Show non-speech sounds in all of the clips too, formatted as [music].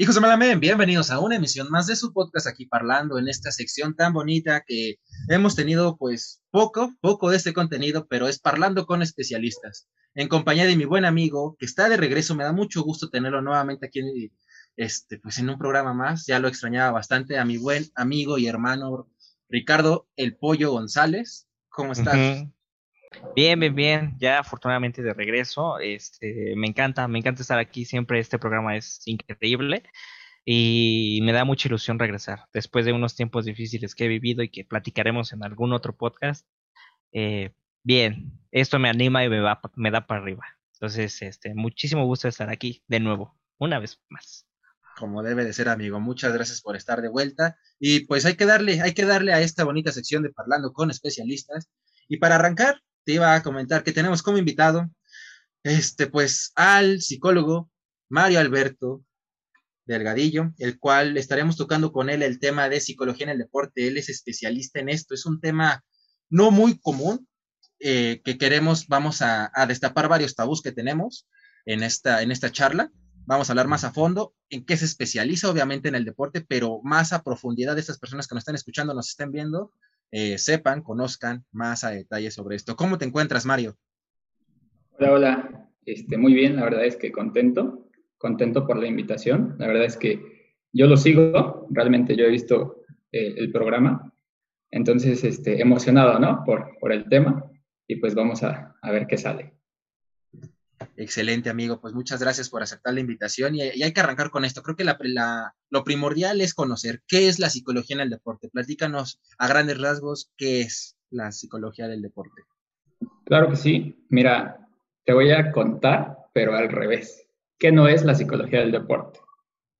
Hijos de Malamen, bienvenidos a una emisión más de su podcast aquí parlando en esta sección tan bonita que hemos tenido pues poco, poco de este contenido, pero es parlando con especialistas. En compañía de mi buen amigo que está de regreso, me da mucho gusto tenerlo nuevamente aquí en, este, pues en un programa más, ya lo extrañaba bastante, a mi buen amigo y hermano Ricardo El Pollo González. ¿Cómo estás? Bien, bien, bien. Ya afortunadamente de regreso. Este, me encanta, me encanta estar aquí. Siempre este programa es increíble y me da mucha ilusión regresar después de unos tiempos difíciles que he vivido y que platicaremos en algún otro podcast. Eh, bien, esto me anima y me, va, da para arriba. Entonces, este, muchísimo gusto estar aquí de nuevo, una vez más. Como debe de ser, amigo. Muchas gracias por estar de vuelta. Y pues hay que darle, hay que darle a esta bonita sección de Parlando con especialistas. Y para arrancar, te iba a comentar que tenemos como invitado, este, pues, al psicólogo Mario Alberto Delgadillo, el cual estaremos tocando con él el tema de psicología en el deporte. Él es especialista en esto. Es un tema no muy común eh, que queremos, vamos a, destapar varios tabús que tenemos en esta, en esta charla. Vamos a hablar más a fondo en qué se especializa, obviamente, en el deporte, pero más a profundidad de estas personas que nos están escuchando, nos estén viendo, eh, sepan, conozcan más a detalle sobre esto. ¿Cómo te encuentras, Mario? Hola, hola. Este, muy bien, la verdad es que contento, contento por la invitación. La verdad es que yo lo sigo, realmente yo he visto eh, el programa, entonces este, emocionado, ¿no? Por, por el tema y pues vamos a, a ver qué sale. Excelente, amigo. Pues muchas gracias por aceptar la invitación y, hay que arrancar con esto. Creo que la, lo primordial es conocer qué es la psicología en el deporte. Platícanos a grandes rasgos qué es la psicología del deporte. Claro que sí. Mira, te voy a contar, pero al revés. ¿Qué no es la psicología del deporte?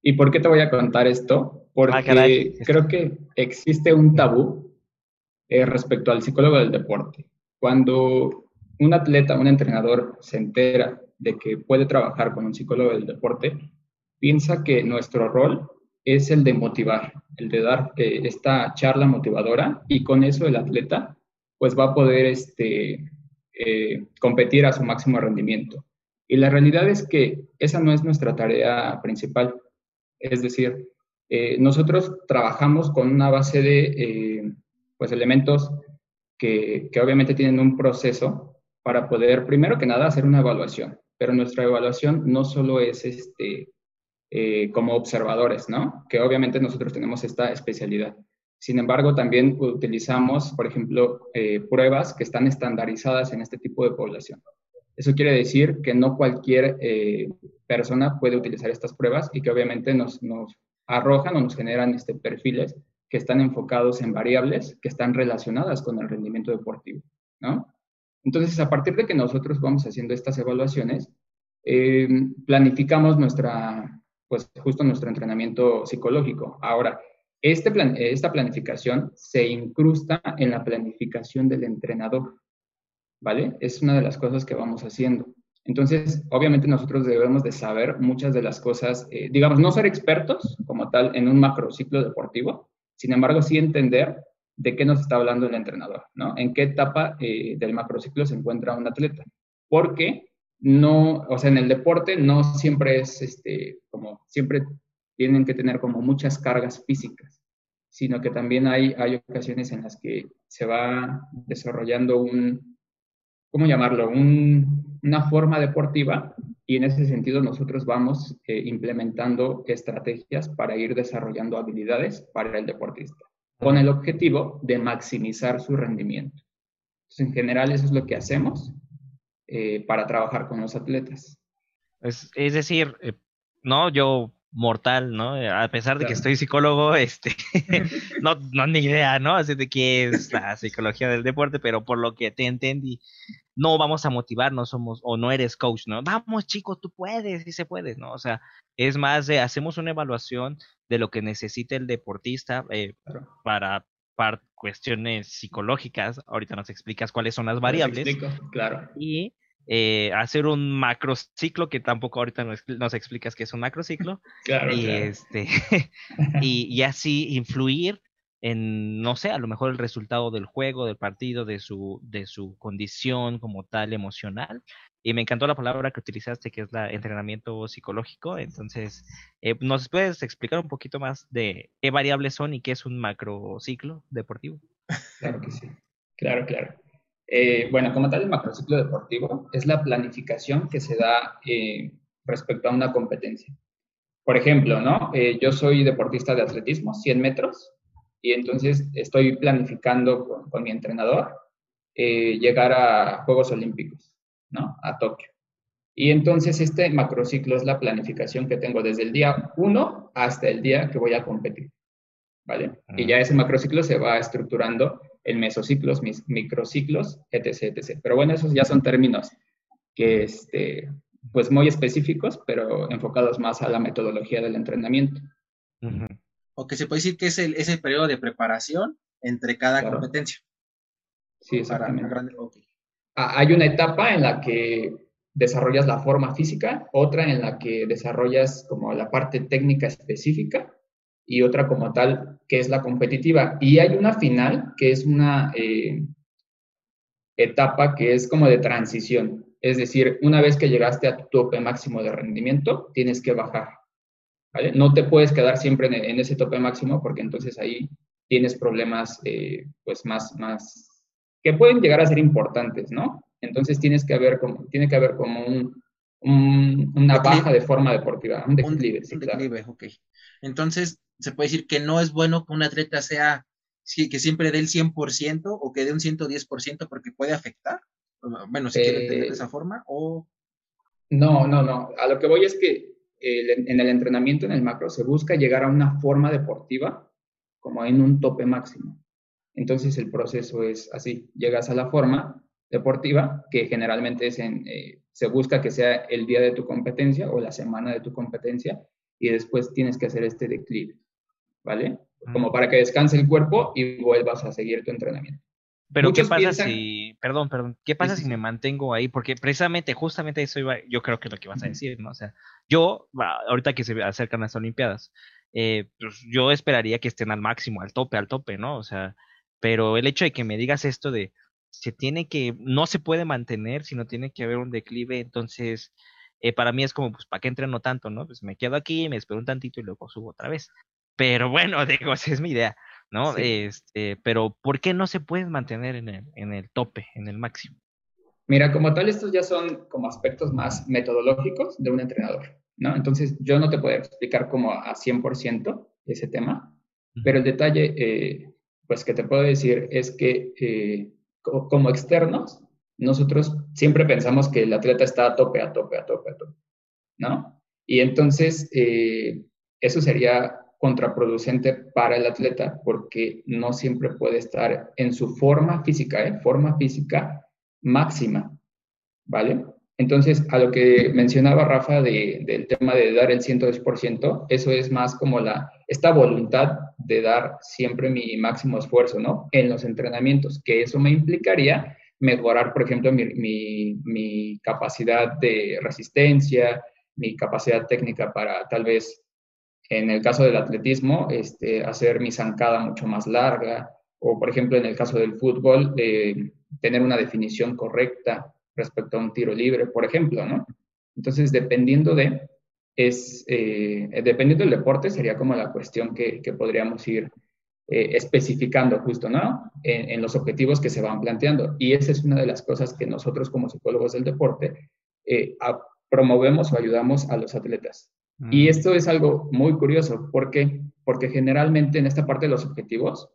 ¿Y por qué te voy a contar esto? Ah, Porque creo que existe un tabú eh, respecto al psicólogo del deporte. Cuando un atleta, un entrenador se entera de que puede trabajar con un psicólogo del deporte, piensa que nuestro rol es el de motivar, el de dar eh, esta charla motivadora y con eso el atleta pues va a poder este, eh, competir a su máximo rendimiento. Y la realidad es que esa no es nuestra tarea principal. Es decir, eh, nosotros trabajamos con una base de pues elementos que, que obviamente tienen un proceso para poder, primero que nada, hacer una evaluación. Pero nuestra evaluación no solo es este, eh, como observadores, ¿no? Que obviamente nosotros tenemos esta especialidad. Sin embargo, también utilizamos, por ejemplo, eh, pruebas que están estandarizadas en este tipo de población. Eso quiere decir que no cualquier eh, persona puede utilizar estas pruebas y que obviamente nos, nos arrojan o nos generan este, perfiles que están enfocados en variables que están relacionadas con el rendimiento deportivo, ¿no? Entonces, a partir de que nosotros vamos haciendo estas evaluaciones, eh, planificamos nuestra, pues justo nuestro entrenamiento psicológico. Ahora, este plan, esta planificación se incrusta en la planificación del entrenador, ¿vale? Es una de las cosas que vamos haciendo. Entonces, obviamente nosotros debemos de saber muchas de las cosas, eh, digamos, no ser expertos como tal en un macrociclo deportivo, sin embargo, sí entender de qué nos está hablando el entrenador, ¿no? En qué etapa eh, del macrociclo se encuentra un atleta. Porque no, o sea, en el deporte no siempre es, este, como, siempre tienen que tener como muchas cargas físicas, sino que también hay, hay ocasiones en las que se va desarrollando un, ¿cómo llamarlo? una forma deportiva y en ese sentido nosotros vamos eh, implementando estrategias para ir desarrollando habilidades para el deportista con el objetivo de maximizar su rendimiento. Entonces, en general, eso es lo que hacemos eh, para trabajar con los atletas. Es, decir, eh, no, yo mortal, ¿no? A pesar de que estoy psicólogo, este, [laughs] no, no ni idea, ¿no? Así de qué es la psicología del deporte, pero por lo que te entendí, no vamos a motivar, no somos, o no eres coach, ¿no? Vamos, chicos, tú puedes, sí se puedes, ¿no? O sea, es más de, hacemos una evaluación de lo que necesita el deportista eh, para, para cuestiones psicológicas. Ahorita nos explicas cuáles son las variables. claro. Y eh, hacer un macrociclo, que tampoco ahorita nos, explicas qué es un macrociclo. [laughs] claro, y, Este, [laughs] y, y, así influir en, no sé, a lo mejor el resultado del juego, del partido, de su, de su condición como tal emocional. Y me encantó la palabra que utilizaste, que es la entrenamiento psicológico. Entonces, eh, ¿nos puedes explicar un poquito más de qué variables son y qué es un macrociclo deportivo? [laughs] Claro que sí, claro, claro. Eh, bueno, como tal, el macrociclo deportivo es la planificación que se da eh, respecto a una competencia. Por ejemplo, ¿no? yo soy deportista de atletismo, 100 metros, y entonces estoy planificando con, mi entrenador llegar a Juegos Olímpicos. ¿no? A Tokio. Y entonces este macrociclo es la planificación que tengo desde el día 1 hasta el día que voy a competir. ¿Vale? Y ya ese macrociclo se va estructurando en mesociclos, mis microciclos, etc, etc. Pero bueno, esos ya son términos que, este, pues muy específicos, pero enfocados más a la metodología del entrenamiento. O que se puede decir que es el, ese periodo de preparación entre cada competencia. Sí, exactamente hay una etapa en la que desarrollas la forma física, otra en la que desarrollas como la parte técnica específica y otra como tal que es la competitiva. Y hay una final que es una eh, etapa que es como de transición. Es decir, una vez que llegaste a tu tope máximo de rendimiento, tienes que bajar. No te puedes quedar siempre en, ese tope máximo porque entonces ahí tienes problemas eh, pues más, más que pueden llegar a ser importantes, ¿no? Entonces tienes que haber como, tiene que haber como un, una baja de forma deportiva, un declive. Un, declive, ok. Entonces, se puede decir que no es bueno que un atleta sea, que siempre dé el 100% o que dé un 110% porque puede afectar. Bueno, si quiere tener de esa forma, o... No, no, no. A lo que voy es que en el entrenamiento, en el macro, se busca llegar a una forma deportiva como en un tope máximo. Entonces el proceso es así, llegas a la forma deportiva, que generalmente es en, eh, se busca que sea el día de tu competencia o la semana de tu competencia, y después tienes que hacer este declive, ¿vale? Como para que descanse el cuerpo y vuelvas a seguir tu entrenamiento. Pero ¿qué pasa si, perdón, perdón, qué pasa si me mantengo ahí? Porque precisamente, justamente eso iba, yo creo que es lo que vas a decir, ¿no? O sea, yo, ahorita que se acercan las Olimpiadas, eh, pues yo esperaría que estén al máximo, al tope, al tope, ¿no? O sea, pero el hecho de que me digas esto de se tiene que, no se puede mantener, sino tiene que haber un declive, entonces eh, para mí es como, pues, ¿para qué entreno tanto, no? Pues me quedo aquí, me espero un tantito y luego subo otra vez. Pero bueno, [laughs] digo, esa es mi idea, ¿no? Este, pero ¿por qué no se puede mantener en el, en el tope, en el máximo? Mira, como tal, estos ya son como aspectos más metodológicos de un entrenador, ¿no? Entonces, yo no te puedo explicar como a 100% ese tema, pero el detalle eh, pues que te puedo decir es que eh, como externos, nosotros siempre pensamos que el atleta está a tope, a tope, a tope, a tope, ¿no? Y entonces eh, eso sería contraproducente para el atleta porque no siempre puede estar en su forma física, ¿eh? Forma física máxima, ¿vale? Entonces, a lo que mencionaba Rafa del tema de dar el 110%, eso es más como la, esta voluntad de dar siempre mi máximo esfuerzo, ¿no? En los entrenamientos, que eso me implicaría mejorar, por ejemplo, mi, capacidad de resistencia, mi capacidad técnica para tal vez, en el caso del atletismo, este, hacer mi zancada mucho más larga, o por ejemplo, en el caso del fútbol, tener una definición correcta, respecto a un tiro libre, por ejemplo, ¿no? Entonces, dependiendo de, es, eh, dependiendo del deporte, sería como la cuestión que, podríamos ir eh, especificando justo, ¿no? En, los objetivos que se van planteando. Y esa es una de las cosas que nosotros como psicólogos del deporte eh, promovemos o ayudamos a los atletas. Y esto es algo muy curioso, porque porque generalmente en esta parte de los objetivos,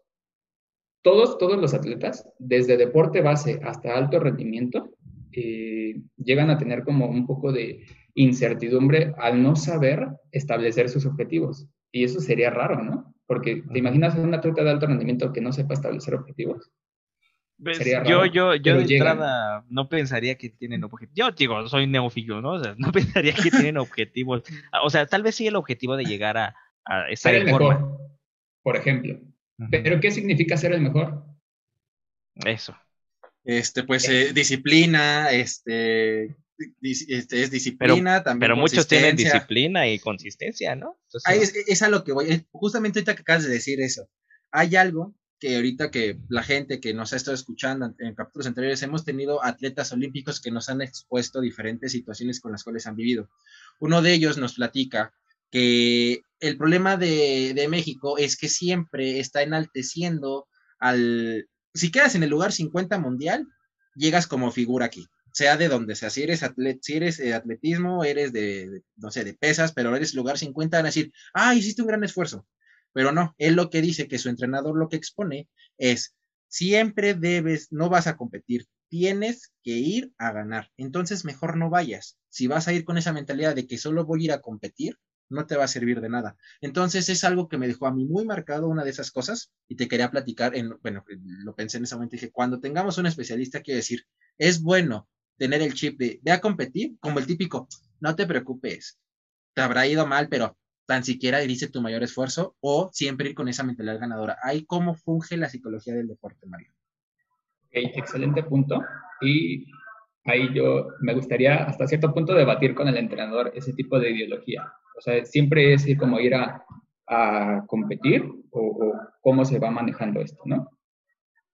todos, todos los atletas, desde deporte base hasta alto rendimiento, eh, llegan a tener como un poco de incertidumbre al no saber establecer sus objetivos. Y eso sería raro, ¿no? Porque te imaginas a un atleta de alto rendimiento que no sepa establecer objetivos. Pues, sería raro, yo, yo, yo de entrada no pensaría que tienen objetivos. Yo digo, soy neófilo, ¿no? O sea, no [laughs] pensaría que tienen objetivos. O sea, tal vez sí el objetivo de llegar a, a estar el mejor, por ejemplo. Pero ¿qué significa ser el mejor? Eso este, pues eh, disciplina, este, este, es disciplina pero, también. Pero muchos tienen disciplina y consistencia, ¿no? es, a lo que voy. Justamente ahorita que acabas de decir eso. hay algo que ahorita que la gente que nos ha estado escuchando en capítulos anteriores, hemos tenido atletas olímpicos que nos han expuesto diferentes situaciones con las cuales han vivido. Uno de ellos nos platica que el problema de, de México es que siempre está enalteciendo al... Si quedas en el lugar 50 mundial, llegas como figura aquí sea de donde sea, si eres, atlet, si eres de atletismo, eres de, no sé, de pesas, pero eres lugar 50, van a decir, ah, hiciste un gran esfuerzo. Pero no, él lo que dice que su entrenador lo que expone es, siempre debes, no vas a competir, tienes que ir a ganar. Entonces, mejor no vayas. Si vas a ir con esa mentalidad de que solo voy a ir a competir, no te va a servir de nada. Entonces, es algo que me dejó a mí muy marcado una de esas cosas y te quería platicar en, bueno, lo pensé en ese momento dije, cuando tengamos un especialista, quiero decir, es bueno tener el chip de ve a competir, como el típico, no te preocupes, te habrá ido mal, pero tan siquiera dice tu mayor esfuerzo o siempre ir con esa mentalidad ganadora. Ahí cómo funge la psicología del deporte, Mario. Okay, excelente punto. Y ahí yo me gustaría hasta cierto punto debatir con el entrenador ese tipo de ideología. O sea, siempre es como ir a, a competir o, o, cómo se va manejando esto, ¿no?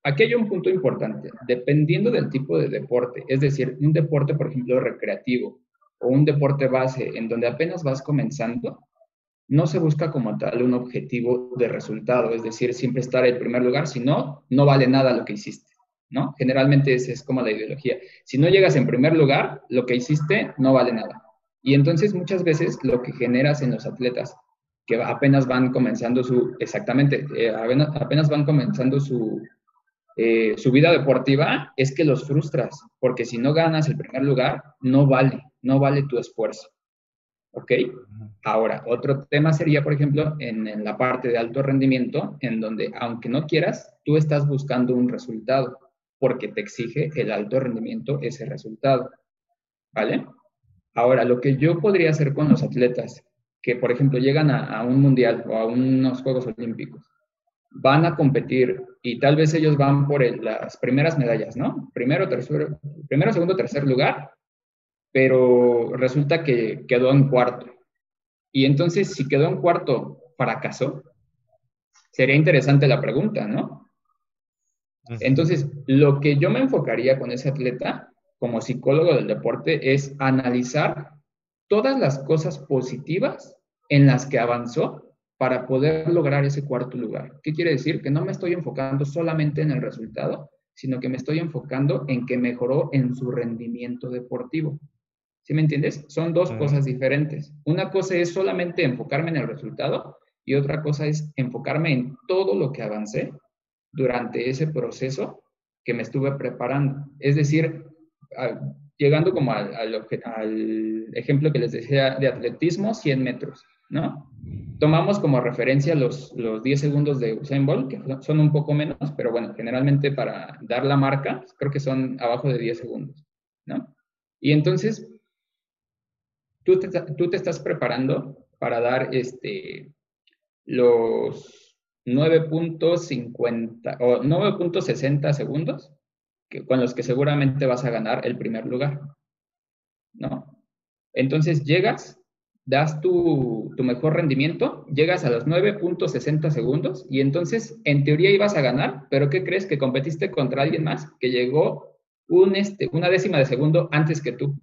Aquí hay un punto importante. Dependiendo del tipo de deporte, es decir, un deporte, por ejemplo, recreativo o un deporte base en donde apenas vas comenzando, no se busca como tal un objetivo de resultado, es decir, siempre estar en primer lugar, si no, no vale nada lo que hiciste, ¿no? Generalmente esa es como la ideología. Si no llegas en primer lugar, lo que hiciste no vale nada. Y entonces muchas veces lo que generas en los atletas que apenas van comenzando su, exactamente, eh, apenas van comenzando su, eh, su vida deportiva es que los frustras, porque si no ganas el primer lugar, no vale, no vale tu esfuerzo. ¿Ok? Ahora, otro tema sería, por ejemplo, en, la parte de alto rendimiento, en donde, aunque no quieras, tú estás buscando un resultado, porque te exige el alto rendimiento ese resultado. ¿Vale? Ahora, lo que yo podría hacer con los atletas que, por ejemplo, llegan a un mundial o a unos Juegos Olímpicos, van a competir y tal vez ellos van por las primeras medallas, ¿no? Primero, tercero, primero, segundo, tercer lugar, pero resulta que quedó en cuarto. Y entonces, si quedó en cuarto, ¿fracasó? Sería interesante la pregunta, ¿no? Entonces, lo que yo me enfocaría con ese atleta como psicólogo del deporte es analizar todas las cosas positivas en las que avanzó para poder lograr ese cuarto lugar. ¿Qué quiere decir? Que no me estoy enfocando solamente en el resultado, sino que me estoy enfocando en que mejoró en su rendimiento deportivo. ¿Sí me entiendes? Son dos cosas diferentes. Una cosa es solamente enfocarme en el resultado y otra cosa es enfocarme en todo lo que avancé durante ese proceso que me estuve preparando. Es decir, llegando como al, al ejemplo que les decía de atletismo, 100 metros, ¿no? tomamos como referencia los, los 10 segundos de Usain Bolt, que son un poco menos, pero bueno, generalmente para dar la marca, creo que son abajo de 10 segundos, ¿no? Y entonces, tú te, estás preparando para dar este, los 9.50 o 9.60 segundos que, con los que seguramente vas a ganar el primer lugar, ¿no? Entonces llegas das tu, mejor rendimiento, llegas a los 9.60 segundos y entonces en teoría ibas a ganar, pero ¿qué crees? Que competiste contra alguien más que llegó este, una décima de segundo antes que tú.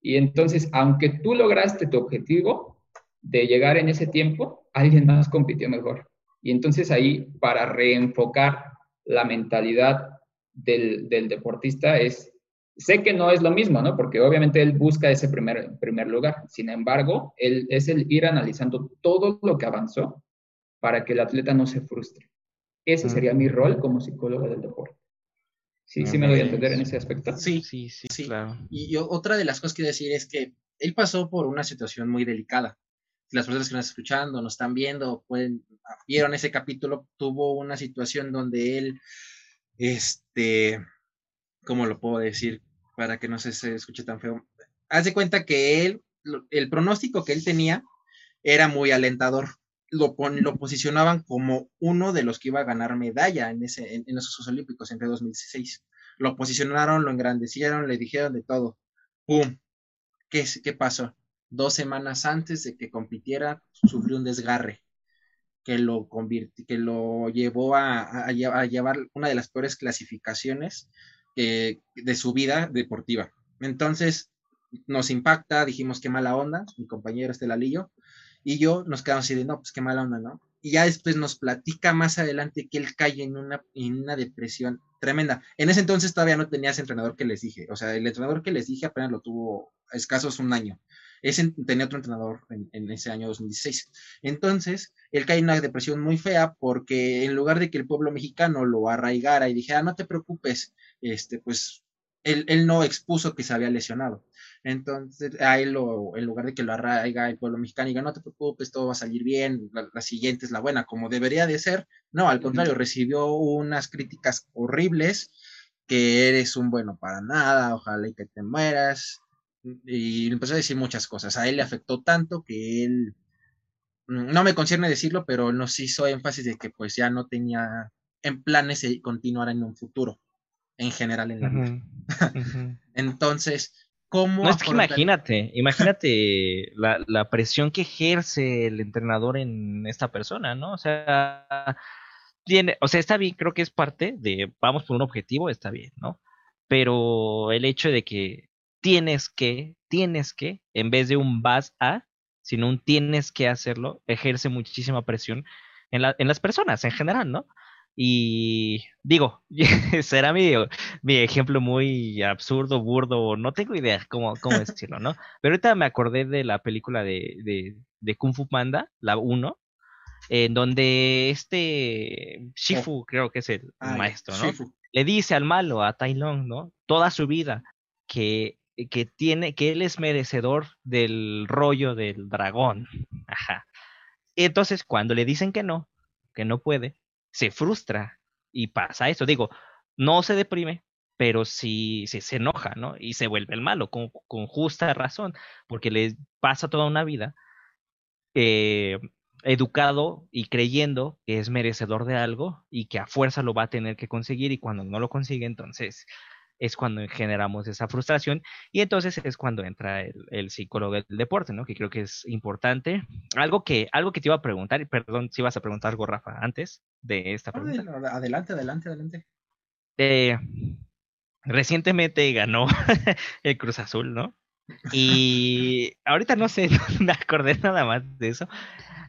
Y entonces, aunque tú lograste tu objetivo de llegar en ese tiempo, alguien más compitió mejor. Y entonces ahí, para reenfocar la mentalidad del, del deportista, es Sé que no es lo mismo, ¿no? Porque obviamente él busca ese primer, primer lugar. Sin embargo, él, es el ir analizando todo lo que avanzó para que el atleta no se frustre. Ese sería mi rol como psicólogo del deporte. ¿Sí, sí me voy a entender en ese aspecto? Sí, sí, sí, claro. Y yo, otra de las cosas que quiero decir es que él pasó por una situación muy delicada. Si las personas que nos están escuchando, nos están viendo, pueden, vieron ese capítulo, tuvo una situación donde él, este, ¿cómo lo puedo decir? para que no se, escuche tan feo. Haz de cuenta que él, el pronóstico que él tenía era muy alentador. Lo, lo posicionaban como uno de los que iba a ganar medalla en, ese, en, esos Juegos Olímpicos entre 2016. Lo posicionaron, lo engrandecieron, le dijeron de todo. ¡Pum! ¿Qué, ¿Qué pasó? Dos semanas antes de que compitiera, sufrió un desgarre. que lo, que lo llevó a, llevar una de las peores clasificaciones eh, de su vida deportiva. Entonces, nos impacta, dijimos qué mala onda, mi compañero Estelalillo y yo nos quedamos así de, no, pues qué mala onda, ¿no? Y ya después nos platica más adelante que él cae en una, en una depresión tremenda. En ese entonces todavía no tenía ese entrenador que les dije, o sea, el entrenador que les dije apenas lo tuvo escasos un año. Ese tenía otro entrenador en, en, ese año 2016. Entonces, él cae en una depresión muy fea porque en lugar de que el pueblo mexicano lo arraigara y dijera, no te preocupes, este, pues él, no expuso que se había lesionado. Entonces, a él, lo, en lugar de que lo arraiga el pueblo mexicano y diga, no te preocupes, todo va a salir bien, la, siguiente es la buena, como debería de ser, no, al contrario, recibió unas críticas horribles, que eres un bueno para nada, ojalá y que te mueras, y empezó a decir muchas cosas. A él le afectó tanto que él, no me concierne decirlo, pero nos hizo énfasis de que pues ya no tenía en planes de continuar en un futuro en general en la vida. [laughs] Entonces, ¿cómo... No es que imagínate, imagínate la, la, presión que ejerce el entrenador en esta persona, ¿no? O sea, tiene, o sea, está bien, creo que es parte de, vamos por un objetivo, está bien, ¿no? Pero el hecho de que tienes que, tienes que, en vez de un vas a, sino un tienes que hacerlo, ejerce muchísima presión en, la, en las personas en general, ¿no? Y digo, [laughs] será mi, mi ejemplo muy absurdo, burdo, no tengo idea cómo, cómo decirlo, ¿no? Pero ahorita me acordé de la película de, de, Kung Fu Panda, la 1, en donde este Shifu, creo que es el maestro, ¿no? Le dice al malo, a Tai Long, ¿no? Toda su vida, que, que tiene, que él es merecedor del rollo del dragón. Ajá. Entonces, cuando le dicen que no, que no puede, se frustra y pasa eso. Digo, no se deprime, pero sí, se enoja, ¿no? Y se vuelve el malo, con, justa razón, porque le pasa toda una vida eh, educado y creyendo que es merecedor de algo y que a fuerza lo va a tener que conseguir y cuando no lo consigue, entonces es cuando generamos esa frustración y entonces es cuando entra el, psicólogo del deporte, ¿no? Que creo que es importante. Algo que, algo que te iba a preguntar, y perdón si vas a preguntar algo, Rafa, antes de esta pregunta. Adelante, adelante, adelante. Eh, recientemente ganó [laughs] el Cruz Azul, ¿no? Y ahorita no sé, [laughs] no me acordé nada más de eso.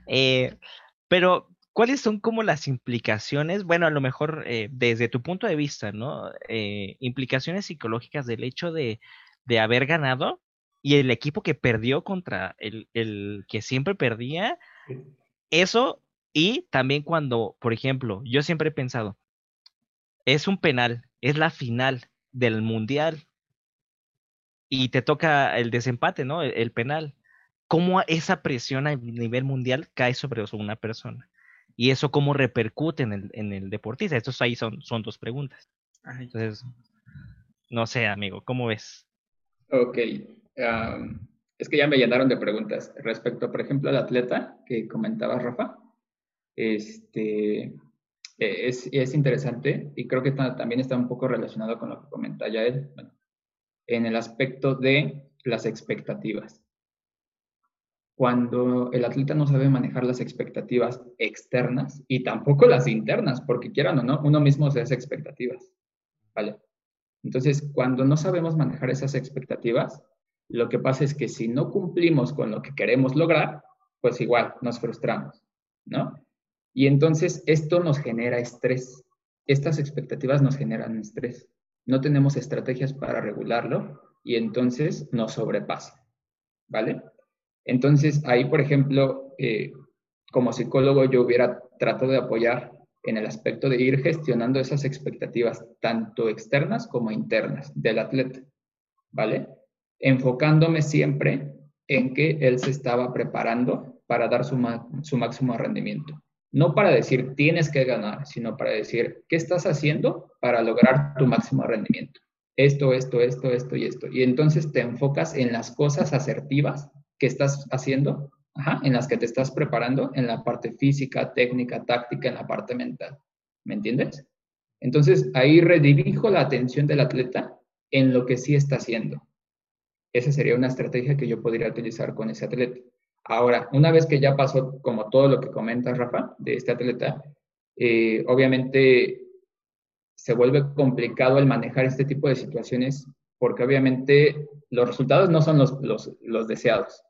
Eh, pero ¿Cuáles son como las implicaciones? Bueno, a lo mejor eh, desde tu punto de vista, ¿no? Eh, implicaciones psicológicas del hecho de, de, haber ganado y el equipo que perdió contra el, el que siempre perdía. Eso y también cuando, por ejemplo, yo siempre he pensado, es un penal, es la final del mundial y te toca el desempate, ¿no? El, el penal. ¿Cómo esa presión a nivel mundial cae sobre una persona? Y eso cómo repercute en el, en el deportista. Estos ahí son, son dos preguntas. Entonces, no sé, amigo, ¿cómo ves? Ok. es que ya me llenaron de preguntas. Respecto, por ejemplo, al atleta que comentaba Rafa, este, e, es, es, interesante y creo que también está un poco relacionado con lo que comenta ya él, en el aspecto de las expectativas cuando el atleta no sabe manejar las expectativas externas y tampoco las internas, porque quieran o no, uno mismo se hace expectativas. ¿Vale? Entonces, cuando no sabemos manejar esas expectativas, lo que pasa es que si no cumplimos con lo que queremos lograr, pues igual nos frustramos, ¿no? Y entonces esto nos genera estrés. Estas expectativas nos generan estrés. No tenemos estrategias para regularlo y entonces nos sobrepasa, ¿vale? Entonces, ahí, por ejemplo, eh, como psicólogo yo hubiera tratado de apoyar en el aspecto de ir gestionando esas expectativas, tanto externas como internas del atleta, ¿vale? Enfocándome siempre en que él se estaba preparando para dar su, su máximo rendimiento. No para decir tienes que ganar, sino para decir qué estás haciendo para lograr tu máximo rendimiento. Esto, esto, esto, esto y esto. Y entonces te enfocas en las cosas asertivas que estás haciendo, en las que te estás preparando, en la parte física, técnica, táctica, en la parte mental. ¿Me entiendes? Entonces, ahí redirijo la atención del atleta en lo que sí está haciendo. Esa sería una estrategia que yo podría utilizar con ese atleta. Ahora, una vez que ya pasó como todo lo que comentas, Rafa, de este atleta, eh, obviamente se vuelve complicado el manejar este tipo de situaciones porque obviamente los resultados no son los, los, deseados.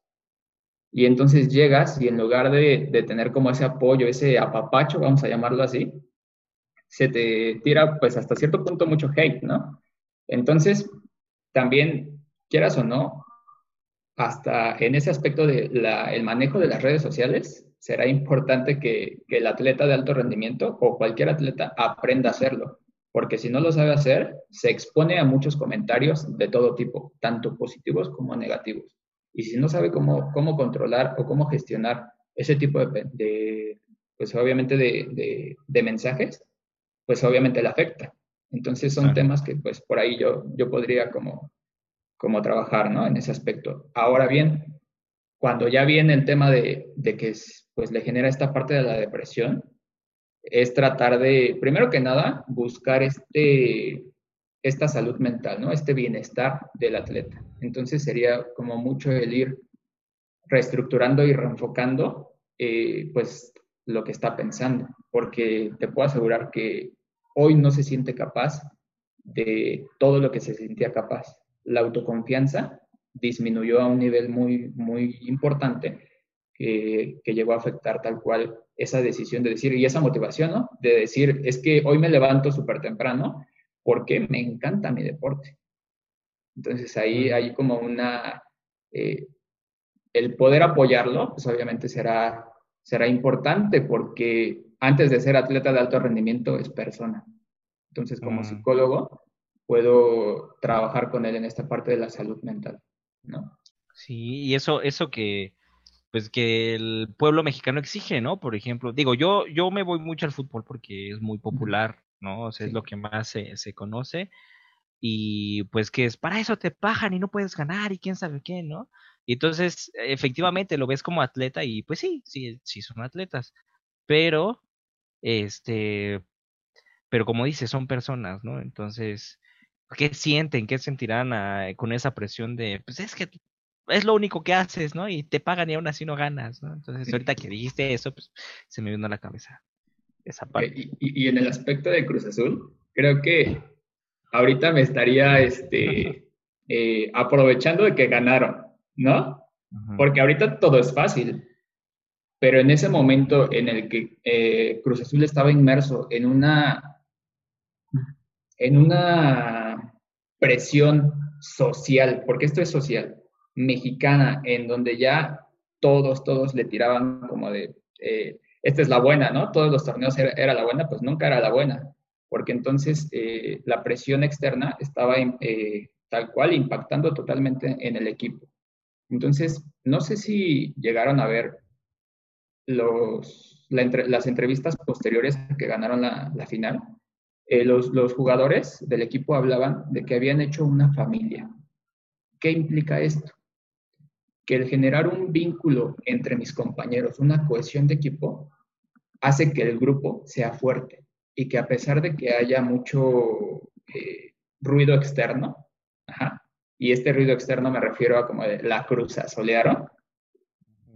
Y entonces llegas y en lugar de, tener como ese apoyo, ese apapacho, vamos a llamarlo así, se te tira pues hasta cierto punto mucho hate, ¿no? Entonces, también, quieras o no, hasta en ese aspecto del el manejo de las redes sociales, será importante que, el atleta de alto rendimiento o cualquier atleta aprenda a hacerlo, porque si no lo sabe hacer, se expone a muchos comentarios de todo tipo, tanto positivos como negativos. Y si no sabe cómo, cómo controlar o cómo gestionar ese tipo de, de pues obviamente de, de, de, mensajes, pues obviamente le afecta. Entonces son temas que pues por ahí yo, yo podría como como trabajar, ¿no? En ese aspecto. Ahora bien, cuando ya viene el tema de, que pues le genera esta parte de la depresión, es tratar de, primero que nada, buscar este, esta salud mental, ¿no? Este bienestar del atleta. Entonces sería como mucho el ir reestructurando y reenfocando, eh, pues, lo que está pensando, porque te puedo asegurar que hoy no se siente capaz de todo lo que se sentía capaz la autoconfianza disminuyó a un nivel muy, muy importante que, llegó a afectar tal cual esa decisión de decir, y esa motivación, ¿no? De decir, es que hoy me levanto súper temprano porque me encanta mi deporte. Entonces ahí hay como una, eh, el poder apoyarlo, pues obviamente será, será importante porque antes de ser atleta de alto rendimiento es persona. Entonces como mm. psicólogo puedo trabajar con él en esta parte de la salud mental, ¿no? Sí, y eso, eso que, pues que el pueblo mexicano exige, ¿no? Por ejemplo, digo, yo, yo me voy mucho al fútbol porque es muy popular, ¿no? O sea, es lo que más se, se conoce. Y pues que es para eso te pagan y no puedes ganar y quién sabe qué, ¿no? Y entonces, efectivamente, lo ves como atleta y pues sí, sí, sí son atletas. Pero, este, pero como dices, son personas, ¿no? Entonces, ¿Qué sienten? ¿Qué sentirán ah, con esa presión de, pues es que es lo único que haces, ¿no? Y te pagan y aún así no ganas, ¿no? Entonces, ahorita que [laughs] dijiste eso, pues se me vino a la cabeza esa parte. Y, y, en el aspecto de Cruz Azul, creo que ahorita me estaría este, [laughs] eh, aprovechando de que ganaron, ¿no? Porque ahorita todo es fácil. Pero en ese momento en el que eh, Cruz Azul estaba inmerso en una, en una presión social, porque esto es social, mexicana, en donde ya todos, todos le tiraban como de, eh, esta es la buena, ¿no? Todos los torneos era, la buena, pues nunca era la buena, porque entonces eh, la presión externa estaba eh, tal cual impactando totalmente en el equipo. Entonces, no sé si llegaron a ver los, las entrevistas posteriores que ganaron la, final, eh, los, jugadores del equipo hablaban de que habían hecho una familia. ¿Qué implica esto? Que el generar un vínculo entre mis compañeros, una cohesión de equipo, hace que el grupo sea fuerte y que a pesar de que haya mucho eh, ruido externo, y este ruido externo me refiero a como de la cruza, solearon,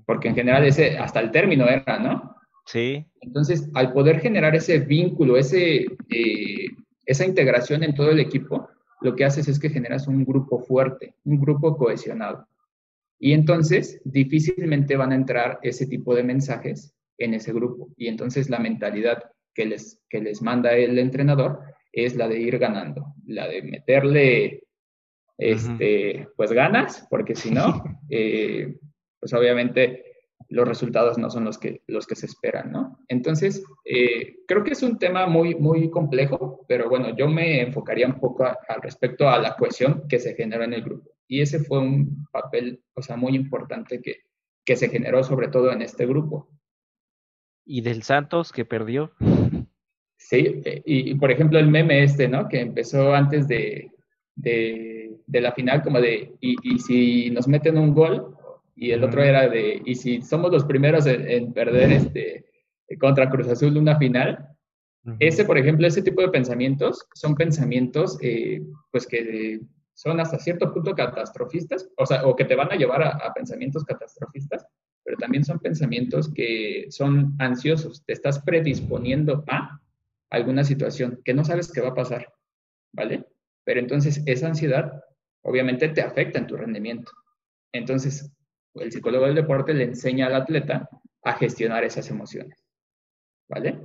porque en general ese hasta el término era, ¿no? Sí. Entonces, al poder generar ese vínculo, ese, eh, esa integración en todo el equipo, lo que haces es que generas un grupo fuerte, un grupo cohesionado. Y entonces, difícilmente van a entrar ese tipo de mensajes en ese grupo. Y entonces la mentalidad que les, que les manda el entrenador es la de ir ganando, la de meterle, este, pues ganas, porque si no, [laughs] eh, pues obviamente los resultados no son los que, los que se esperan, ¿no? Entonces, eh, creo que es un tema muy, muy complejo, pero bueno, yo me enfocaría un poco al respecto a la cohesión que se generó en el grupo. Y ese fue un papel, o sea, muy importante que, que se generó sobre todo en este grupo. ¿Y del Santos que perdió? Sí, eh, y, por ejemplo el meme este, ¿no? Que empezó antes de, de, de la final, como de, y, y si nos meten un gol, y el otro era de, y si somos los primeros en, perder este, contra Cruz Azul una final, ese, por ejemplo, ese tipo de pensamientos son pensamientos eh, pues que son hasta cierto punto catastrofistas, o sea, o que te van a llevar a, pensamientos catastrofistas, pero también son pensamientos que son ansiosos. Te estás predisponiendo a alguna situación que no sabes qué va a pasar, ¿vale? Pero entonces esa ansiedad obviamente te afecta en tu rendimiento. Entonces, el psicólogo del deporte le enseña al atleta a gestionar esas emociones, ¿vale?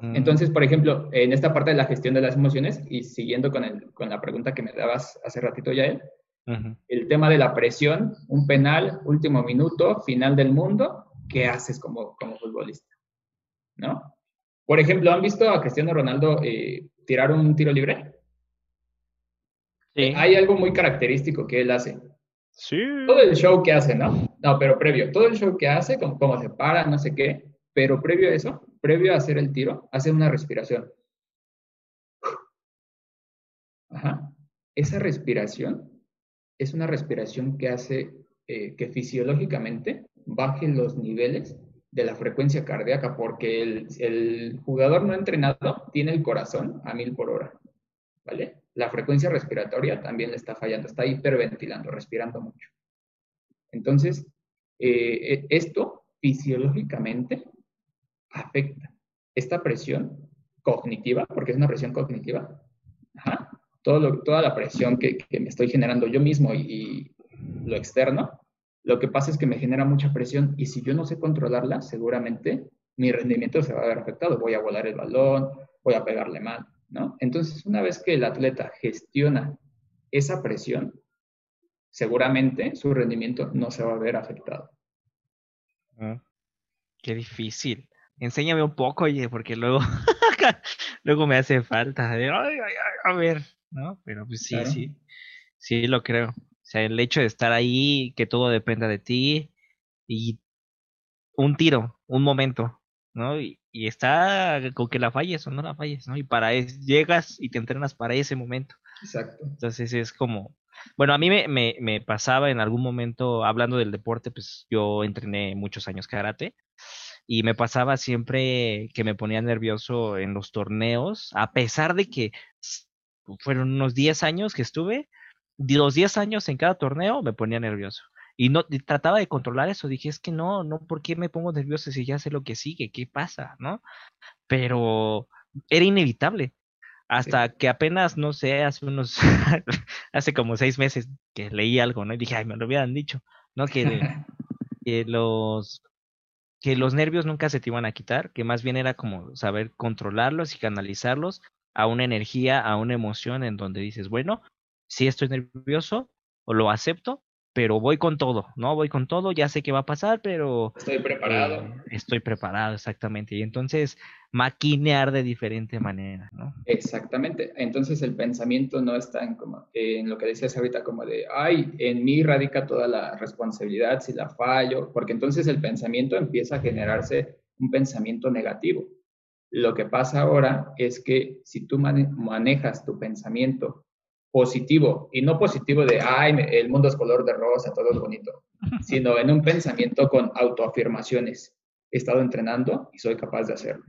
Entonces, por ejemplo, en esta parte de la gestión de las emociones, y siguiendo con, el, con la pregunta que me dabas hace ratito ya él, el tema de la presión, un penal, último minuto, final del mundo, ¿qué haces como, como futbolista? ¿No? Por ejemplo, ¿han visto a Cristiano Ronaldo eh, tirar un tiro libre? Sí. Hay algo muy característico que él hace. Sí. Todo el show que hace, ¿no? No, pero previo, todo el show que hace, como, cómo se para, no sé qué, pero previo a eso, previo a hacer el tiro, hace una respiración. Ajá. Esa respiración es una respiración que hace eh, que fisiológicamente baje los niveles de la frecuencia cardíaca, porque el, el, jugador no entrenado tiene el corazón a mil por hora, ¿vale? La frecuencia respiratoria también le está fallando, está hiperventilando, respirando mucho. Entonces, eh, e, esto fisiológicamente afecta esta presión cognitiva, porque es una presión cognitiva, toda la presión que, me estoy generando yo mismo y, lo externo, lo que pasa es que me genera mucha presión y si yo no sé controlarla, seguramente mi rendimiento se va a ver afectado. Voy a volar el balón, voy a pegarle mal, ¿no? Entonces, una vez que el atleta gestiona esa presión, seguramente su rendimiento no se va a ver afectado. Ah, qué difícil. Enséñame un poco, oye, porque luego, [laughs] luego me hace falta. a ver, ¿no? Pero pues sí, sí, sí lo creo. O sea, el hecho de estar ahí, que todo dependa de ti y un tiro, un momento, ¿no? Y, y está con que la falles o no la falles, ¿no? Y para eso llegas y te entrenas para ese momento. Exacto. Entonces es como, bueno, a mí me, me, me, pasaba en algún momento, hablando del deporte, pues yo entrené muchos años karate y me pasaba siempre que me ponía nervioso en los torneos, a pesar de que fueron unos 10 años que estuve, de los 10 años en cada torneo me ponía nervioso. Y no trataba de controlar eso, dije, es que no, no, ¿por qué me pongo nervioso si ya sé lo que sigue? ¿Qué pasa? ¿No? Pero era inevitable. Hasta que apenas, no sé, hace unos, [laughs] hace como seis meses que leí algo, ¿no? Y dije, ay, me lo hubieran dicho, ¿no? Que, [laughs] que los que los nervios nunca se te iban a quitar, que más bien era como saber controlarlos y canalizarlos a una energía, a una emoción en donde dices, bueno, sí estoy nervioso o lo acepto, pero voy con todo, ¿no? Voy con todo, ya sé qué va a pasar, pero... Estoy preparado. Eh, estoy preparado, exactamente. Y entonces maquinear de diferente manera, ¿no? Exactamente. Entonces el pensamiento no está en, como, en lo que decías ahorita, como de, ay, en mí radica toda la responsabilidad si la fallo, porque entonces el pensamiento empieza a generarse un pensamiento negativo. Lo que pasa ahora es que si tú manejas tu pensamiento positivo y no positivo de, ay, el mundo es color de rosa, todo es bonito, [laughs] sino en un pensamiento con autoafirmaciones. He estado entrenando y soy capaz de hacerlo.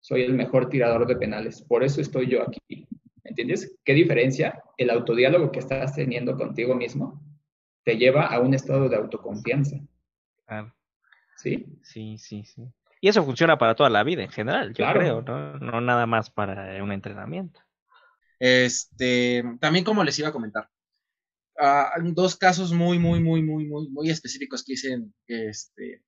Soy el mejor tirador de penales, por eso estoy yo aquí. ¿Entiendes? ¿Qué diferencia el autodiálogo que estás teniendo contigo mismo te lleva a un estado de autoconfianza? ¿Sí? Sí, sí, sí. Y eso funciona para toda la vida en general, yo creo, ¿no? No nada más para un entrenamiento. Este, también como les iba a comentar, uh, dos casos muy, muy, muy, muy, muy, muy específicos que dicen, este,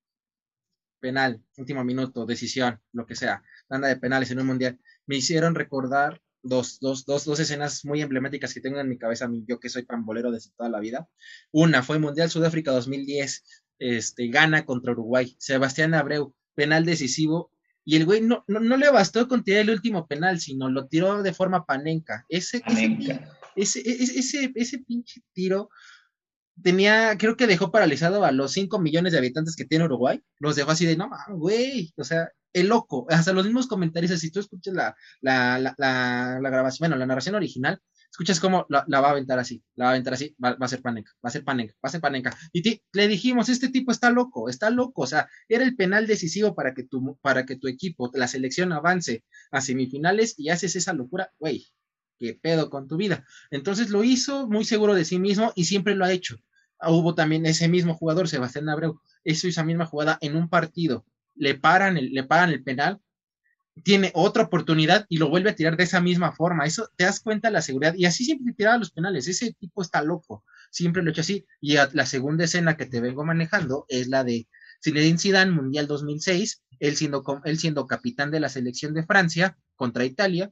penal, último minuto, decisión, lo que sea, banda de penales en un mundial, me hicieron recordar dos, dos, dos, dos escenas muy emblemáticas que tengo en mi cabeza, yo que soy pambolero desde toda la vida. Una fue Mundial Sudáfrica 2010, este, gana contra Uruguay, Sebastián Abreu, penal decisivo, y el güey no, no, le bastó con tirar el último penal, sino lo tiró de forma panenca. Ese, Ese, ese, ese, pinche tiro tenía, creo que dejó paralizado a los 5 millones de habitantes que tiene Uruguay. Los dejó así de, no, güey, o sea, el loco. Hasta los mismos comentarios, si tú escuchas la, la, la, la grabación, bueno, la narración original, escuchas cómo la, va a aventar así, la va a aventar así, va, a ser panenca, va a ser panenca, va a ser panenca. Y le dijimos, este tipo está loco, está loco, o sea, era el penal decisivo para que tu, para que tu equipo, la selección avance a semifinales y haces esa locura, güey, qué pedo con tu vida. Entonces lo hizo muy seguro de sí mismo y siempre lo ha hecho. hubo también ese mismo jugador, Sebastián Abreu, hizo esa misma jugada en un partido, le paran le paran el penal, tiene otra oportunidad y lo vuelve a tirar de esa misma forma. Eso te das cuenta de la seguridad. Y así siempre tiraba los penales. Ese tipo está loco. Siempre lo he hecho así. Y la segunda escena que te vengo manejando es la de Zinedine Zidane, Mundial 2006, él siendo, él siendo capitán de la selección de Francia contra Italia,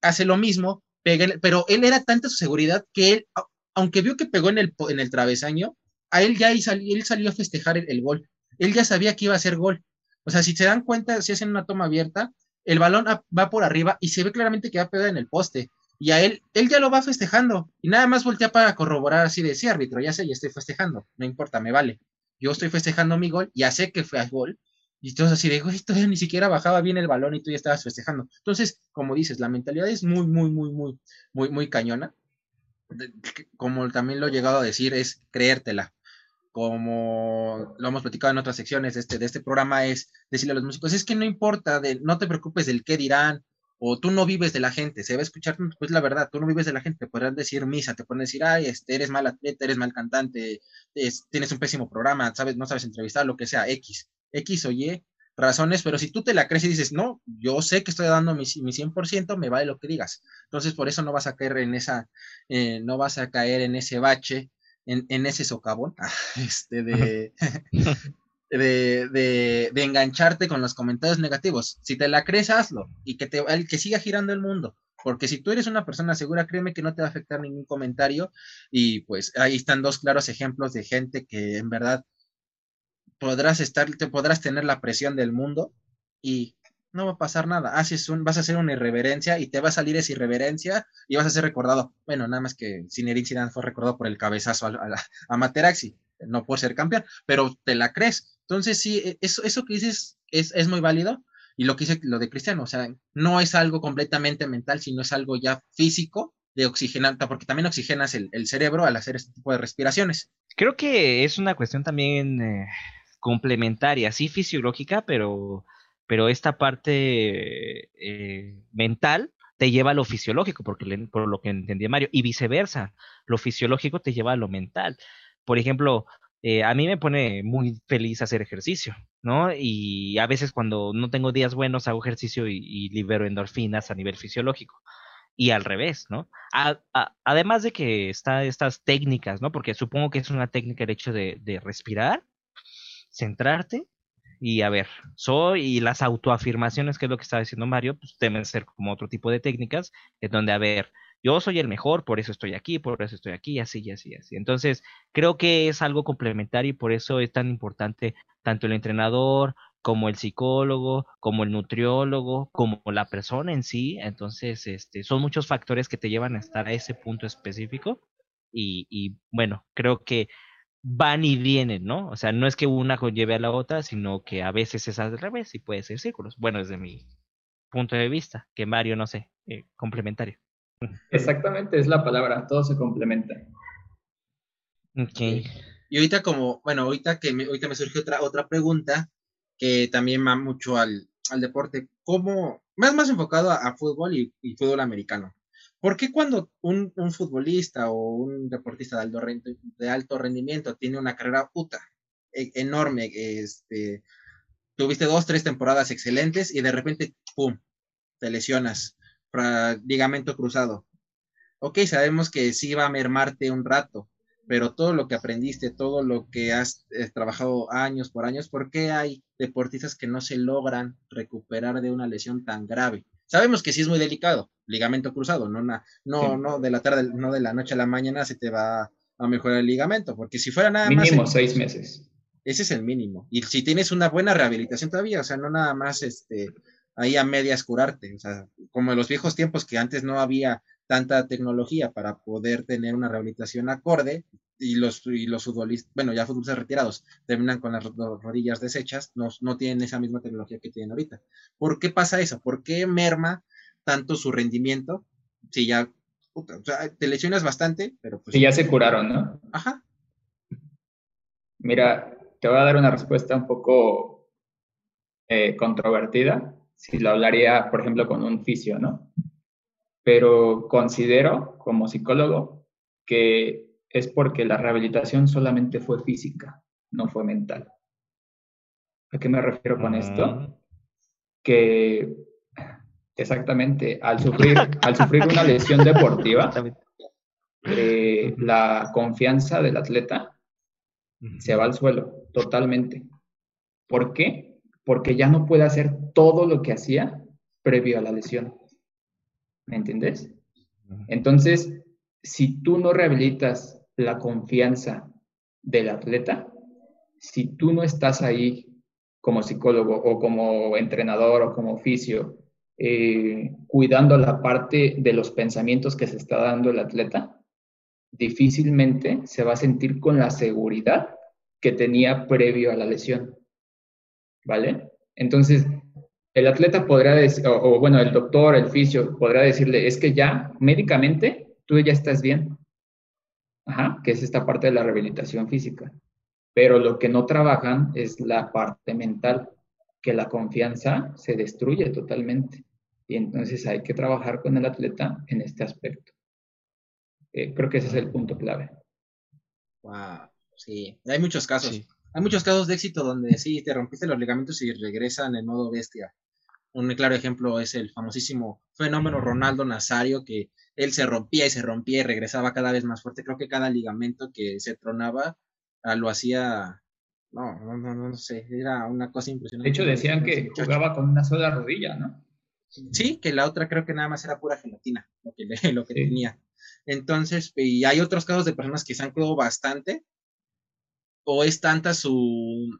hace lo mismo, pero él era tanta su seguridad que él, aunque vio que pegó en el, en el travesaño, a él ya él salió, a festejar el, gol. Él ya sabía que iba a ser gol. O sea, si se dan cuenta, si hacen una toma abierta, el balón va por arriba y se ve claramente que va a pegar en el poste. Y a él, él ya lo va festejando. Y nada más voltea para corroborar así de sí, árbitro, ya sé, ya estoy festejando. No importa, me vale. Yo estoy festejando mi gol, ya sé que fue a gol. Y entonces así de, güey, todavía ni siquiera bajaba bien el balón y tú ya estabas festejando. Entonces, como dices, la mentalidad es muy, muy, muy, muy, muy, muy cañona. Como también lo he llegado a decir, es creértela como lo hemos platicado en otras secciones de este, de este programa, es decirle a los músicos, es que no importa, de, no te preocupes del qué dirán, o tú no vives de la gente, se va a escuchar, pues la verdad, tú no vives de la gente, te podrán decir misa, te pueden decir, ay, este, eres mal atleta, eres mal cantante, tienes un pésimo programa, sabes, no sabes entrevistar, lo que sea, X, X o Y razones, pero si tú te la crees y dices, no, yo sé que estoy dando mi, mi 100%, me vale lo que digas. Entonces, por eso no vas a caer en esa, eh, no vas a caer en ese bache en, ese socavón, [laughs] este, [laughs] de, de, de, engancharte con los comentarios negativos. Si te la crees, hazlo y que, te, que siga girando el mundo. Porque si tú eres una persona segura, créeme que no te va a afectar ningún comentario. Y pues ahí están dos claros ejemplos de gente que en verdad podrás estar, te podrás tener la presión del mundo y no va a pasar nada. Haces un, vas a hacer una irreverencia y te va a salir esa irreverencia y vas a ser recordado. Bueno, nada más que Zinedine Zidane fue recordado por el cabezazo a, Materaxi, no por ser campeón, pero te la crees. Entonces, sí, e, eso, eso que dices es, es muy válido. Y lo que dice lo de Cristiano, o sea, no es algo completamente mental, sino es algo ya físico de oxigenar, porque también oxigenas el, el cerebro al hacer este tipo de respiraciones. Creo que es una cuestión también eh, complementaria, sí fisiológica, pero pero esta parte eh, mental te lleva a lo fisiológico, porque por lo que entendí Mario, y viceversa, lo fisiológico te lleva a lo mental. Por ejemplo, eh, a mí me pone muy feliz hacer ejercicio, ¿no? Y a veces cuando no tengo días buenos hago ejercicio y, libero endorfinas a nivel fisiológico. Y al revés, ¿no? además de que están estas técnicas, ¿no? Porque supongo que es una técnica el hecho de, de respirar, centrarte y a ver, soy y las autoafirmaciones, que es lo que estaba diciendo Mario, pues deben ser como otro tipo de técnicas, en donde, a ver, yo soy el mejor, por eso estoy aquí, por eso estoy aquí, así y así, así. Entonces, creo que es algo complementario y por eso es tan importante tanto el entrenador como el psicólogo, como el nutriólogo, como la persona en sí. Entonces, este, son muchos factores que te llevan a estar a ese punto específico. Y, y bueno, creo que van y vienen, ¿no? O sea, no es que una conlleve a la otra, sino que a veces es al revés y puede ser círculos. Bueno, desde mi punto de vista, que Mario, no sé, eh, complementario. Exactamente, es la palabra, todo se complementa. Ok. Y ahorita como, bueno, ahorita que me, ahorita me surge otra, otra pregunta que también va mucho al, al deporte, ¿cómo, más, más enfocado a, fútbol y, fútbol americano? ¿Por qué cuando un, futbolista o un deportista de alto, rendimiento tiene una carrera puta e, enorme, este, tuviste dos, tres temporadas excelentes y de repente, ¡pum!, te lesionas, ligamento cruzado. Ok, sabemos que sí va a mermarte un rato, pero todo lo que aprendiste, todo lo que has eh, trabajado años por años, ¿por qué hay deportistas que no se logran recuperar de una lesión tan grave? Sabemos que sí es muy delicado, ligamento cruzado, no, no, no de la tarde, no de la noche a la mañana se te va a mejorar el ligamento, porque si fuera nada más. Mínimo seis meses. Ese es el mínimo. Y si tienes una buena rehabilitación todavía, o sea, no nada más este, ahí a medias curarte, o sea, como en los viejos tiempos que antes no había tanta tecnología para poder tener una rehabilitación acorde, y los, y los futbolistas, bueno, ya futbolistas retirados, terminan con las rodillas deshechas, no, no tienen esa misma tecnología que tienen ahorita. ¿Por qué pasa eso? ¿Por qué merma tanto su rendimiento? Si ya, o sea, te lesionas bastante, pero pues... Si ya se curaron, ¿no? Ajá. Mira, te voy a dar una respuesta un poco eh, controvertida, si lo hablaría, por ejemplo, con un fisio, ¿no? Pero considero, como psicólogo, que es porque la rehabilitación solamente fue física, no fue mental. ¿A qué me refiero con esto? Mm. Que exactamente al sufrir, al sufrir una lesión deportiva, eh, la confianza del atleta se va al suelo totalmente. ¿Por qué? Porque ya no puede hacer todo lo que hacía previo a la lesión. ¿Me entiendes? Entonces, si tú no rehabilitas la confianza del atleta, si tú no estás ahí como psicólogo o como entrenador o como oficio, eh, cuidando la parte de los pensamientos que se está dando el atleta, difícilmente se va a sentir con la seguridad que tenía previo a la lesión. ¿Vale? Entonces, el atleta podrá decir, o, bueno, el doctor, el fisio, podrá decirle, es que ya médicamente tú ya estás bien. Ajá, que es esta parte de la rehabilitación física. Pero lo que no trabajan es la parte mental, que la confianza se destruye totalmente. Y entonces hay que trabajar con el atleta en este aspecto. Eh, creo que ese es el punto clave. Wow, sí, hay muchos casos. Hay muchos casos de éxito donde sí, te rompiste los ligamentos y regresan en modo bestia. Un claro ejemplo es el famosísimo fenómeno Ronaldo Nazario, que él se rompía y se rompía y regresaba cada vez más fuerte. Creo que cada ligamento que se tronaba ah, lo hacía, no, no, no, no sé, era una cosa impresionante. De hecho, decían que jugaba con una sola rodilla, ¿no? Sí, que la otra creo que nada más era pura gelatina, lo que, lo que tenía. Entonces, y hay otros casos de personas que se han quedado bastante o es tanta su,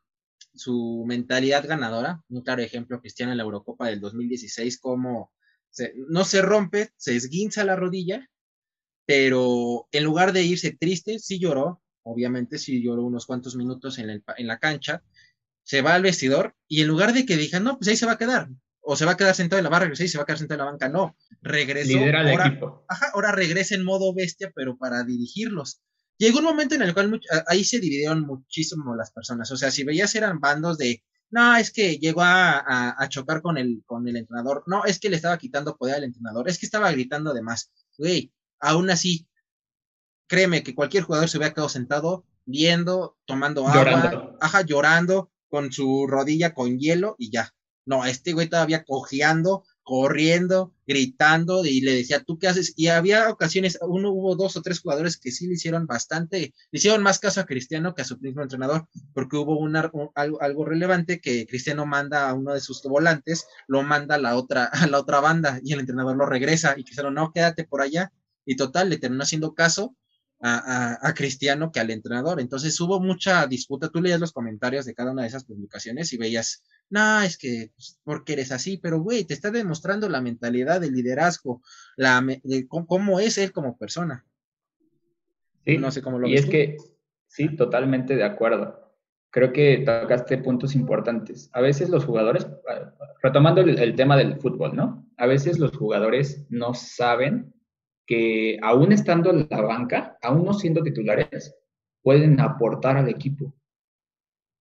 su mentalidad ganadora. Un claro ejemplo, Cristiano en la Eurocopa del 2016, como no se rompe, se esguinza la rodilla, pero en lugar de irse triste, sí lloró, obviamente sí lloró unos cuantos minutos en, en la cancha, se va al vestidor y en lugar de que digan, no, pues ahí se va a quedar, o se va a quedar sentado en la barra, y se va a quedar sentado en la banca, no, regresó. ahora, Ajá, ahora regresa en modo bestia, pero para dirigirlos. Llegó un momento en el cual ahí se dividieron muchísimo las personas. O sea, si veías eran bandos de, no, es que llegó a, chocar con el, con el entrenador. No, es que le estaba quitando poder al entrenador. Es que estaba gritando de más. Güey, aún así, créeme que cualquier jugador se hubiera quedado sentado, viendo, tomando agua, ajá, llorando, con su rodilla con hielo y ya. No, este güey todavía cojeando, corriendo, gritando, y le decía, ¿tú qué haces? Y había ocasiones, uno hubo dos o tres jugadores que sí le hicieron bastante, le hicieron más caso a Cristiano que a su mismo entrenador, porque hubo una, algo, relevante que Cristiano manda a uno de sus volantes, lo manda a la otra, [laughs] a la otra banda, y el entrenador lo regresa, y Cristiano, no, quédate por allá, y total, le terminó haciendo caso, a, Cristiano que al entrenador. Entonces hubo mucha disputa. Tú leías los comentarios de cada una de esas publicaciones y veías, no, es que pues, porque eres así, pero güey, te está demostrando la mentalidad del liderazgo, la, cómo, es él como persona. Sí, no sé cómo lo Y es que, sí, totalmente de acuerdo. Creo que tocaste puntos importantes. A veces los jugadores, retomando el tema del fútbol, ¿no? A veces los jugadores no saben que aún estando en la banca, aún no siendo titulares, pueden aportar al equipo.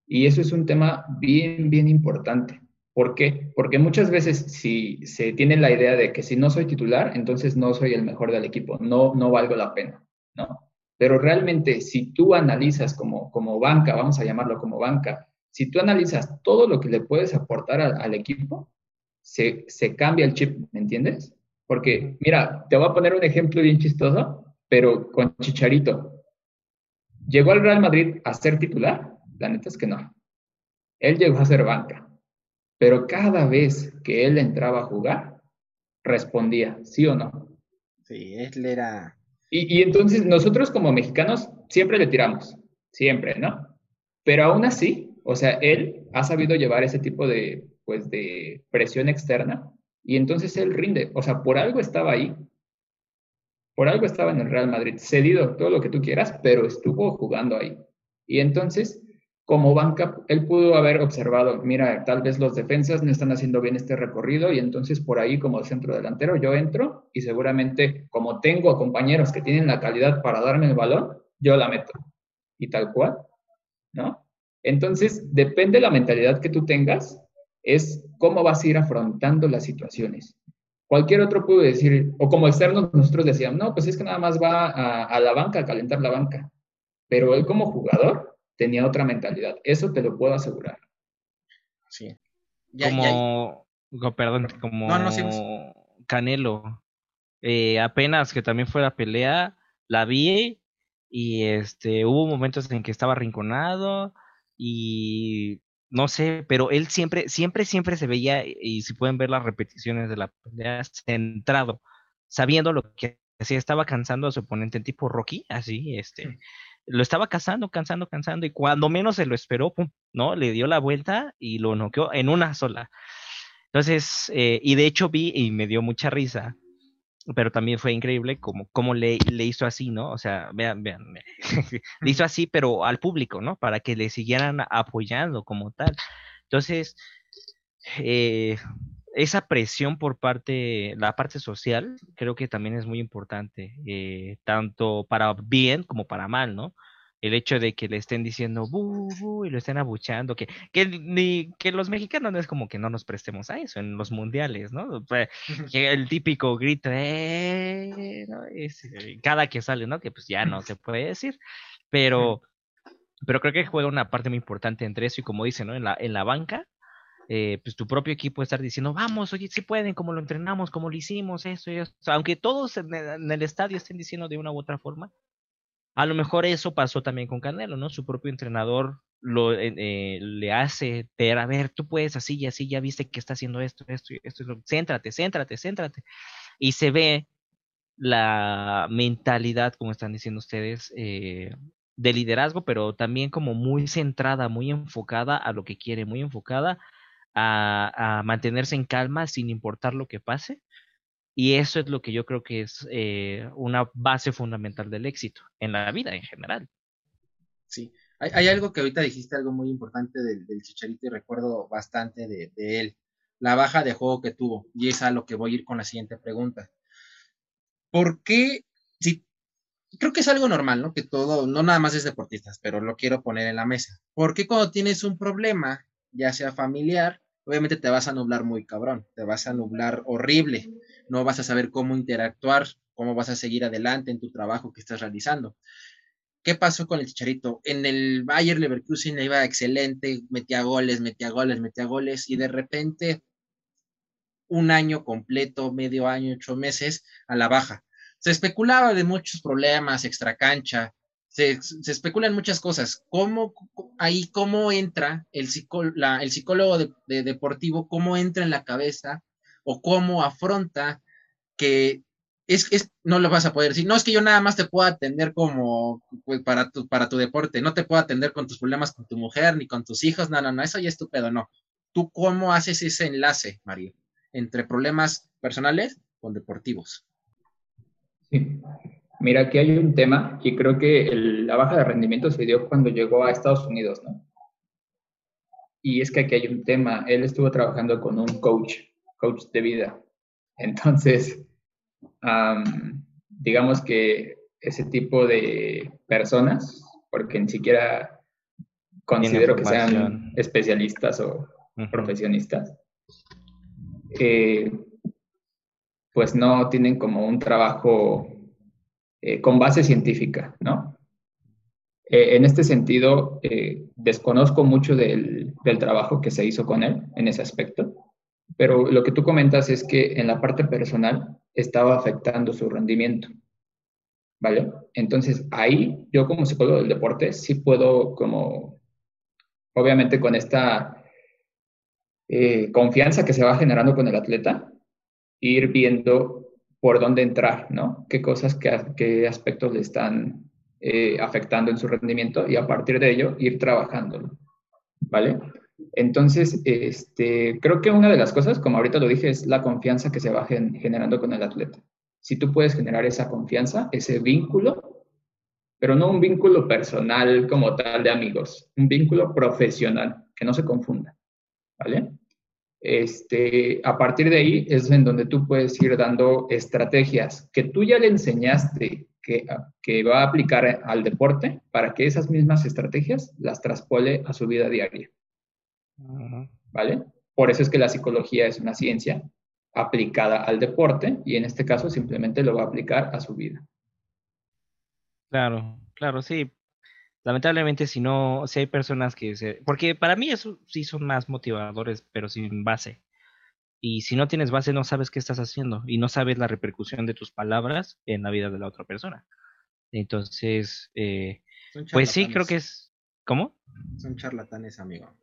Y eso es un tema bien, bien importante. ¿Por qué? Porque muchas veces si se tiene la idea de que si no soy titular, entonces no soy el mejor del equipo, no, no valgo la pena, ¿no? Pero realmente si tú analizas como, como banca, vamos a llamarlo como banca, si tú analizas todo lo que le puedes aportar al equipo, se, se cambia el chip, ¿me entiendes? Porque, mira, te voy a poner un ejemplo bien chistoso, pero con Chicharito. ¿Llegó al Real Madrid a ser titular? La neta es que no. Él llegó a ser banca. Pero cada vez que él entraba a jugar, respondía, ¿sí o no? Sí, él era... Y, y entonces nosotros como mexicanos siempre le tiramos, siempre, ¿no? Pero aún así, o sea, él ha sabido llevar ese tipo de, pues, de presión externa y entonces él rinde. O sea, por algo estaba ahí. Por algo estaba en el Real Madrid, cedido, todo lo que tú quieras, pero estuvo jugando ahí. Y entonces, como banca, él pudo haber observado, mira, tal vez los defensas no están haciendo bien este recorrido y entonces por ahí como centro delantero yo entro y seguramente como tengo compañeros que tienen la calidad para darme el balón, yo la meto. Y tal cual, ¿no? Entonces, depende de la mentalidad que tú tengas, es cómo vas a ir afrontando las situaciones. Cualquier otro puede decir, o como externos nosotros decíamos, no, pues es que nada más va a, la banca a calentar la banca. Pero él como jugador tenía otra mentalidad. Eso te lo puedo asegurar. Sí. como, perdón, como Canelo. Eh, apenas que también fue la pelea, la vi y este hubo momentos en que estaba arrinconado y no sé, pero él siempre, siempre, siempre se veía, y si pueden ver las repeticiones de la pelea, centrado, sabiendo lo que hacía, estaba cansando a su oponente en tipo Rocky, así, este, lo estaba cansando, cansando, cansando, y cuando menos se lo esperó, pum, ¿no? Le dio la vuelta y lo noqueó en una sola. Entonces, eh, y de hecho vi y me dio mucha risa, pero también fue increíble como, como le, le, hizo así, ¿no? O sea, vean, vean, [laughs] le hizo así, pero al público, ¿no? Para que le siguieran apoyando como tal. Entonces, eh, esa presión por parte, la parte social, creo que también es muy importante, eh, tanto para bien como para mal, ¿no? El hecho de que le estén diciendo bu, y lo estén abuchando, que, que, ni, que los mexicanos no es como que no nos prestemos a eso en los mundiales, ¿no? que el típico grito, eh, cada que sale, ¿no? Que pues ya no se puede decir, pero, pero creo que juega una parte muy importante entre eso y como dice, ¿no? En la, en la banca, eh, pues tu propio equipo estar diciendo, vamos, oye, si pueden, como lo entrenamos, como lo hicimos, eso y eso. Aunque todos en el, estadio estén diciendo de una u otra forma, a lo mejor eso pasó también con Canelo, ¿no? Su propio entrenador lo, eh, le hace ver, a ver, tú puedes así y así, ya viste que está haciendo esto, esto, esto, esto, céntrate, céntrate, céntrate. Y se ve la mentalidad, como están diciendo ustedes, eh, de liderazgo, pero también como muy centrada, muy enfocada a lo que quiere, muy enfocada a mantenerse en calma sin importar lo que pase y eso es lo que yo creo que es eh, una base fundamental del éxito en la vida en general. Sí, hay, algo que ahorita dijiste, algo muy importante del, Chicharito y recuerdo bastante de, él, la baja de juego que tuvo. Y es a lo que voy a ir con la siguiente pregunta. ¿Por qué? Si, creo que es algo normal, ¿no? Que todo, no nada más es deportistas, pero lo quiero poner en la mesa. ¿Por qué cuando tienes un problema, ya sea familiar, obviamente te vas a nublar muy cabrón, te vas a nublar horrible, no vas a saber cómo interactuar, cómo vas a seguir adelante en tu trabajo que estás realizando. ¿Qué pasó con el Chicharito? En el Bayer Leverkusen iba excelente, metía goles, metía goles, metía goles y de repente un año completo, medio año, ocho meses a la baja. Se especulaba de muchos problemas, extracancha, se, se especulan muchas cosas. ¿Cómo, ahí, cómo entra el, el psicólogo deportivo, cómo entra en la cabeza o cómo afronta que es, es, no lo vas a poder decir, no es que yo nada más te puedo atender como pues, para, tu, para tu deporte, no te puedo atender con tus problemas con tu mujer ni con tus hijos, no, no, no, eso ya es tu pedo, no. ¿Tú cómo haces ese enlace, Mario, entre problemas personales con deportivos? Sí. Mira, aquí hay un tema y creo que la baja de rendimiento se dio cuando llegó a Estados Unidos, ¿no? Y es que aquí hay un tema. Él estuvo trabajando con un coach, coach de vida. Entonces, digamos que ese tipo de personas, porque ni siquiera considero que sean especialistas o profesionistas, eh, pues no tienen como un trabajo eh, con base científica, ¿no? Eh, en este sentido, eh, desconozco mucho del, trabajo que se hizo con él en ese aspecto, pero lo que tú comentas es que en la parte personal estaba afectando su rendimiento, ¿vale? Entonces ahí yo como psicólogo del deporte sí puedo como, obviamente con esta confianza que se va generando con el atleta, ir viendo por dónde entrar, ¿no? Qué cosas, qué, aspectos le están eh, afectando en su rendimiento y a partir de ello ir trabajándolo, ¿vale? Entonces, este, creo que una de las cosas, como ahorita lo dije, es la confianza que se va generando con el atleta. Si tú puedes generar esa confianza, ese vínculo, pero no un vínculo personal como tal de amigos, un vínculo profesional, que no se confunda, ¿vale? Este, a partir de ahí es en donde tú puedes ir dando estrategias que tú ya le enseñaste que, que va a aplicar al deporte para que esas mismas estrategias las traspole a su vida diaria. ¿Vale? Por eso es que la psicología es una ciencia aplicada al deporte y en este caso simplemente lo va a aplicar a su vida. Claro, claro, sí. Lamentablemente, si no, si hay personas que se... Porque para mí eso sí son más motivadores, pero sin base. Y si no tienes base, no sabes qué estás haciendo y no sabes la repercusión de tus palabras en la vida de la otra persona. Entonces, eh, pues sí, creo que es... ¿Cómo? Son charlatanes, amigo.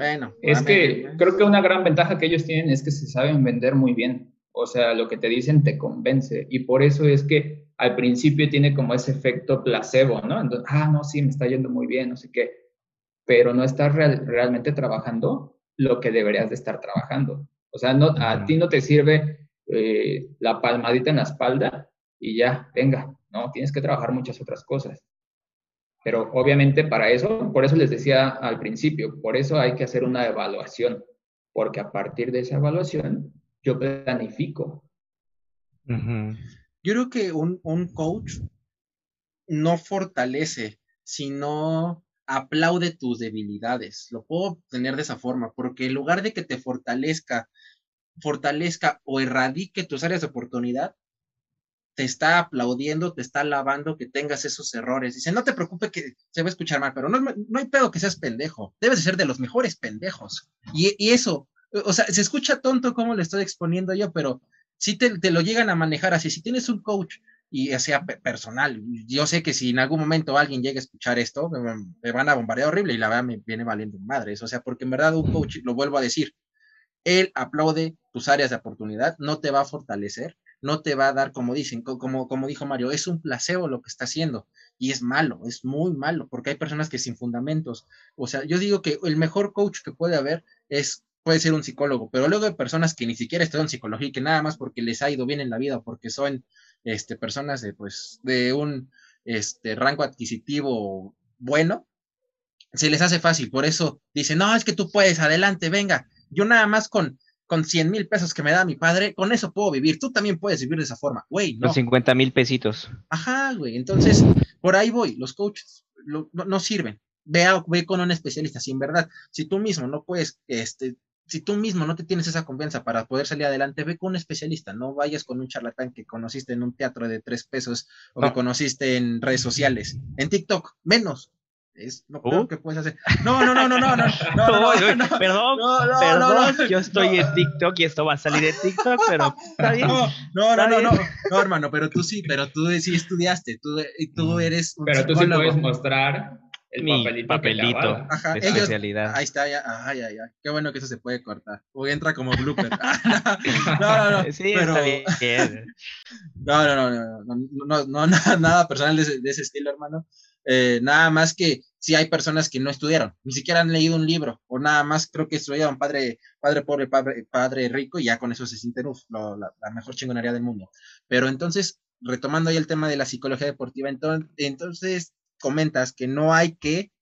Bueno. Es que creo que una gran ventaja que ellos tienen es que se saben vender muy bien. O sea, lo que te dicen te convence. Y por eso es que al principio tiene como ese efecto placebo, ¿no? Entonces, ah, no, sí, me está yendo muy bien, no sé qué. Pero no estás realmente trabajando lo que deberías de estar trabajando. O sea, no, a ti no te sirve eh, la palmadita en la espalda y ya, venga, ¿no? Tienes que trabajar muchas otras cosas. Pero obviamente para eso, por eso les decía al principio, por eso hay que hacer una evaluación, porque a partir de esa evaluación yo planifico. Yo creo que un, un coach no fortalece, sino aplaude tus debilidades. Lo puedo tener de esa forma, porque en lugar de que te fortalezca, fortalezca o erradique tus áreas de oportunidad, te está aplaudiendo, te está alabando que tengas esos errores. Dice, no te preocupes que se va a escuchar mal, pero no, no hay pedo que seas pendejo. Debes de ser de los mejores pendejos. Y, eso, o sea, se escucha tonto como le estoy exponiendo yo, pero si te, lo llegan a manejar así. Si tienes un coach y sea personal, yo sé que si en algún momento alguien llega a escuchar esto, me, van a bombardear horrible y la verdad me viene valiendo madres. O sea, porque en verdad un coach, lo vuelvo a decir, él aplaude tus áreas de oportunidad, no te va a fortalecer, no te va a dar, como dicen, como, como dijo Mario, es un placebo lo que está haciendo y es malo, es muy malo, porque hay personas que sin fundamentos, o sea, yo digo que el mejor coach que puede haber es puede ser un psicólogo, pero luego hay personas que ni siquiera estudian psicología y que nada más porque les ha ido bien en la vida, porque son este, personas de, pues, de un este, rango adquisitivo bueno, se les hace fácil. Por eso dicen, no, es que tú puedes, adelante, venga. Yo nada más con con 100 mil pesos que me da mi padre, con eso puedo vivir. Tú también puedes vivir de esa forma, güey. No. Con 50 mil pesitos. Ajá, güey. Entonces, por ahí voy. Los coaches no, sirven. Ve, ve con un especialista. Si en verdad, si tú mismo no puedes, este, si tú mismo no te tienes esa confianza para poder salir adelante, ve con un especialista. No vayas con un charlatán que conociste en un teatro de tres pesos o que conociste en redes sociales. En TikTok, menos es lo peor que puedes hacer. No, no, no, no, no, no, no, no, perdón, perdón, yo estoy en TikTok y esto va a salir en TikTok, pero está bien. No, no, no, no, no, hermano, pero tú sí, pero tú sí estudiaste, tú, tú eres un Pero tú sí puedes mostrar el Mi papelito, papelito Ajá, de especialidad. Ahí está, ya, ay, ay, ay, qué bueno que eso se puede cortar, o entra como blooper. no, no, no, sí, pero... está bien. No, no, no, no, no, no, no, nada personal de ese, de ese estilo, hermano. Eh, nada más que si hay personas que no estudiaron, ni siquiera han leído un libro, o nada más creo que estudiaron padre, padre pobre, padre, padre rico, y ya con eso se sienten la, mejor chingonería del mundo. Pero entonces, retomando ahí el tema de la psicología deportiva, entonces, comentas que no hay que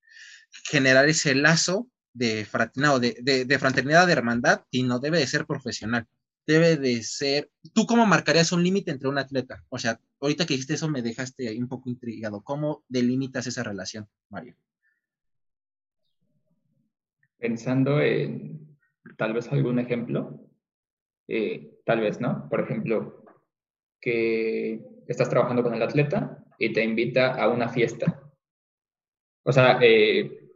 generar ese lazo de, de, de, de fraternidad, de hermandad, y no debe de ser profesional debe de ser, ¿tú cómo marcarías un límite entre un atleta? O sea, ahorita que dijiste eso me dejaste un poco intrigado. ¿Cómo delimitas esa relación, Mario? Pensando en tal vez algún ejemplo, eh, tal vez, ¿no? Por ejemplo, que estás trabajando con el atleta y te invita a una fiesta. O sea, eh,